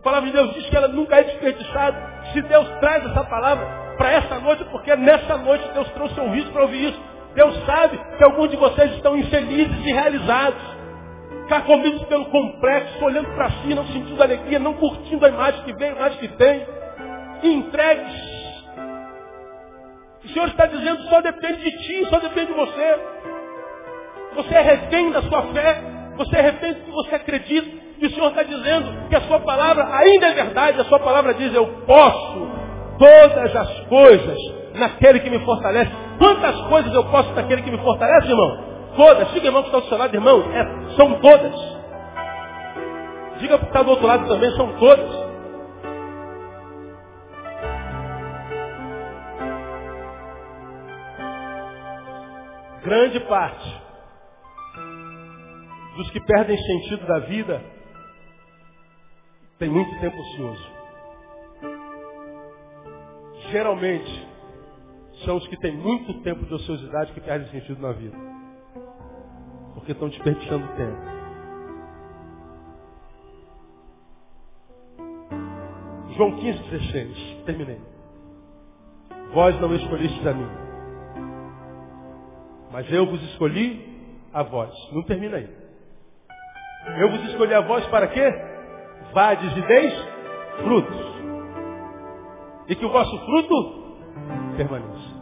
A palavra de Deus diz que ela nunca é desperdiçada. Se Deus traz essa palavra para essa noite, porque nessa noite Deus trouxe ouvidos para ouvir isso. Deus sabe que alguns de vocês estão infelizes e realizados. Carcomidos pelo complexo, olhando para si, não sentindo alegria, não curtindo a imagem que vem, a imagem que tem entregues. O Senhor está dizendo, só depende de ti, só depende de você. Você é refém da sua fé, você é refém do que você acredita. E o Senhor está dizendo que a sua palavra ainda é verdade. A sua palavra diz, eu posso todas as coisas naquele que me fortalece. Quantas coisas eu posso naquele que me fortalece, irmão? Todas. Diga, irmão, que está do seu lado, irmão. É, são todas. Diga que está do outro lado também, são todas. grande parte dos que perdem sentido da vida tem muito tempo ocioso. Geralmente, são os que têm muito tempo de ociosidade que perdem sentido na vida. Porque estão desperdiçando tempo. João 15, 16. Terminei. Vós não escolhestes a mim mas eu vos escolhi a vós. Não termina aí. Eu vos escolhi a vós para quê? Vades e deis frutos. E que o vosso fruto permaneça.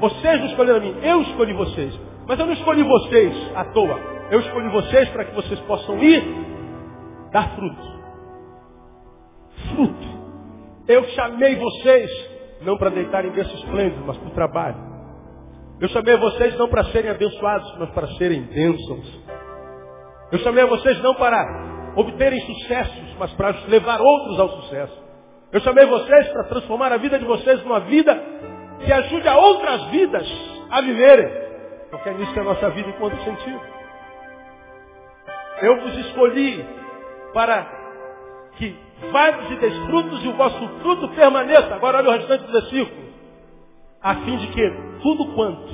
Vocês escolheram a mim, eu escolhi vocês. Mas eu não escolhi vocês à toa. Eu escolhi vocês para que vocês possam ir dar fruto. Fruto. Eu chamei vocês não para deitar em berço esplêndido, mas para o trabalho. Eu chamei vocês não para serem abençoados, mas para serem bênçãos. Eu chamei vocês não para obterem sucessos, mas para levar outros ao sucesso. Eu chamei vocês para transformar a vida de vocês numa vida que ajude a outras vidas a viverem. Porque é nisso que a nossa vida encontra sentido. Eu vos escolhi para que vades e desfrutos e o vosso fruto permaneça. Agora olha o restante do versículo a fim de que tudo quanto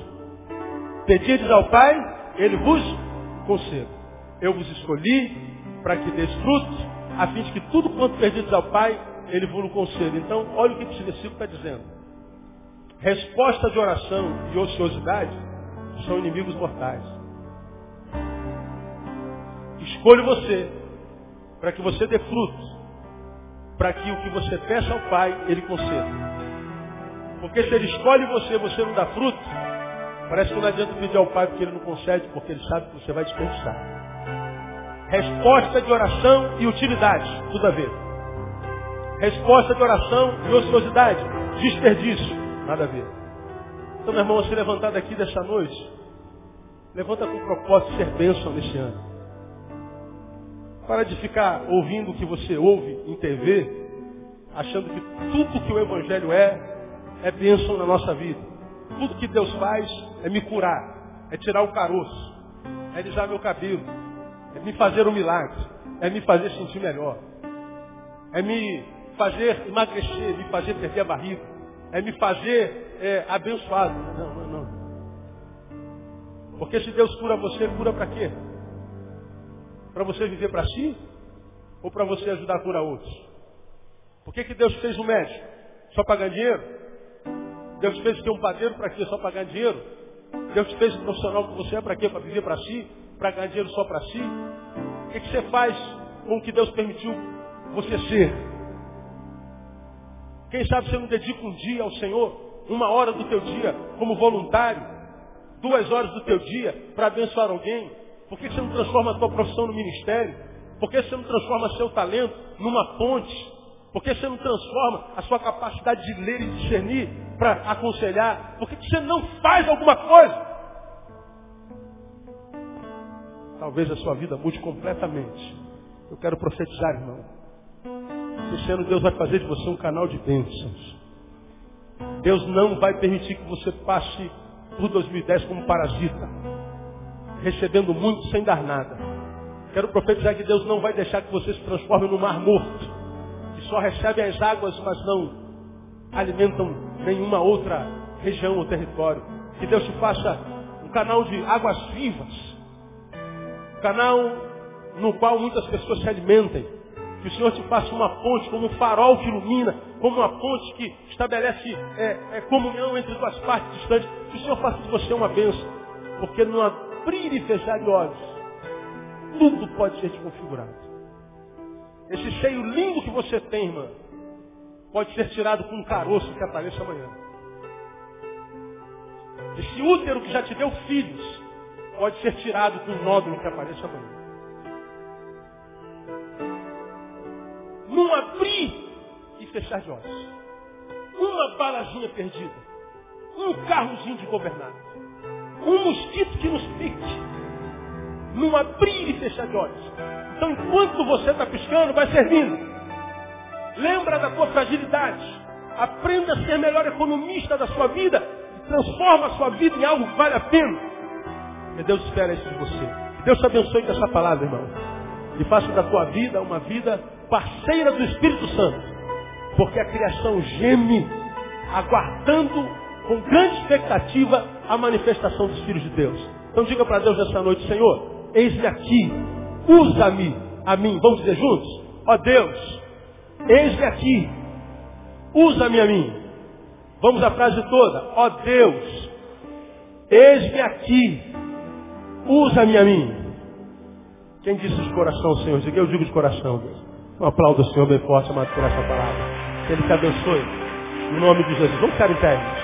pedirdes ao Pai, Ele vos conceda. Eu vos escolhi para que deis a fim de que tudo quanto pedirdes ao Pai, Ele vos conceda. Então, olha o que esse versículo está dizendo. Resposta de oração e ociosidade são inimigos mortais. Escolho você para que você dê frutos, para que o que você peça ao Pai, Ele conceda. Porque se ele escolhe você você não dá fruto, parece que não adianta pedir ao Pai porque ele não concede, porque ele sabe que você vai desperdiçar. Resposta de oração e utilidade, tudo a ver. Resposta de oração e ociosidade, desperdício, nada a ver. Então, meu irmão, você levantar daqui dessa noite, levanta com o propósito de ser bênção nesse ano. Para de ficar ouvindo o que você ouve em TV, achando que tudo que o Evangelho é, é bênção na nossa vida. Tudo que Deus faz é me curar, é tirar o caroço, é alisar meu cabelo, é me fazer um milagre. é me fazer sentir melhor. É me fazer emagrecer, me fazer perder a barriga. É me fazer é, abençoado. Não, não, não. Porque se Deus cura você, cura para quê? Para você viver para si? Ou para você ajudar a curar outros? Por que, que Deus fez um médico? Só para ganhar dinheiro? Deus fez ter um padeiro para quê? Só para ganhar dinheiro? Deus fez o profissional que você é para quê? Para viver para si? Para ganhar dinheiro só para si? O que, que você faz com o que Deus permitiu você ser? Quem sabe você não dedica um dia ao Senhor, uma hora do teu dia, como voluntário, duas horas do teu dia para abençoar alguém? Por que você não transforma a tua profissão no ministério? Por que você não transforma seu talento numa ponte? Por que você não transforma a sua capacidade de ler e discernir para aconselhar? Por que você não faz alguma coisa? Talvez a sua vida mude completamente. Eu quero profetizar, irmão. Esse ano Deus vai fazer de você um canal de bênçãos. Deus não vai permitir que você passe por 2010 como parasita, recebendo muito sem dar nada. Quero profetizar que Deus não vai deixar que você se transforme no mar morto, que só recebe as águas, mas não alimentam nenhuma outra região ou território. Que Deus te faça um canal de águas vivas, canal no qual muitas pessoas se alimentem. Que o Senhor te faça uma ponte, como um farol que ilumina, como uma ponte que estabelece é, é, comunhão entre duas partes distantes. Que o Senhor faça de você uma bênção. Porque no abrir e fechar de olhos, tudo pode ser desconfigurado. Esse seio lindo que você tem, irmã, pode ser tirado com um caroço que apareça amanhã. Esse útero que já te deu filhos, pode ser tirado com um nódulo que apareça amanhã. Num abrir e fechar de olhos. Uma balazinha perdida. Um carrozinho de governado. Um mosquito que nos pique. Num abrir e fechar de olhos. Então, enquanto você está piscando, vai servindo. Lembra da tua fragilidade. Aprenda a ser melhor economista da sua vida. Transforma a sua vida em algo que vale a pena. Que Deus espera isso de você. Deus te abençoe com essa palavra, irmão. E faça da tua vida uma vida parceira do Espírito Santo. Porque a criação geme, aguardando com grande expectativa a manifestação dos filhos de Deus. Então diga para Deus nessa noite, Senhor, eis-me aqui, usa-me a mim. Vamos dizer juntos? Ó Deus, eis-me aqui, usa-me a mim. Vamos à frase toda. Ó Deus, eis-me aqui, Usa-me a mim. Quem disse de coração, Senhor? Eu digo de coração, Deus. Um aplauso ao Senhor bem forte, amado, por essa palavra. Que Ele te abençoe. Em nome de Jesus. Vamos ficar em pé.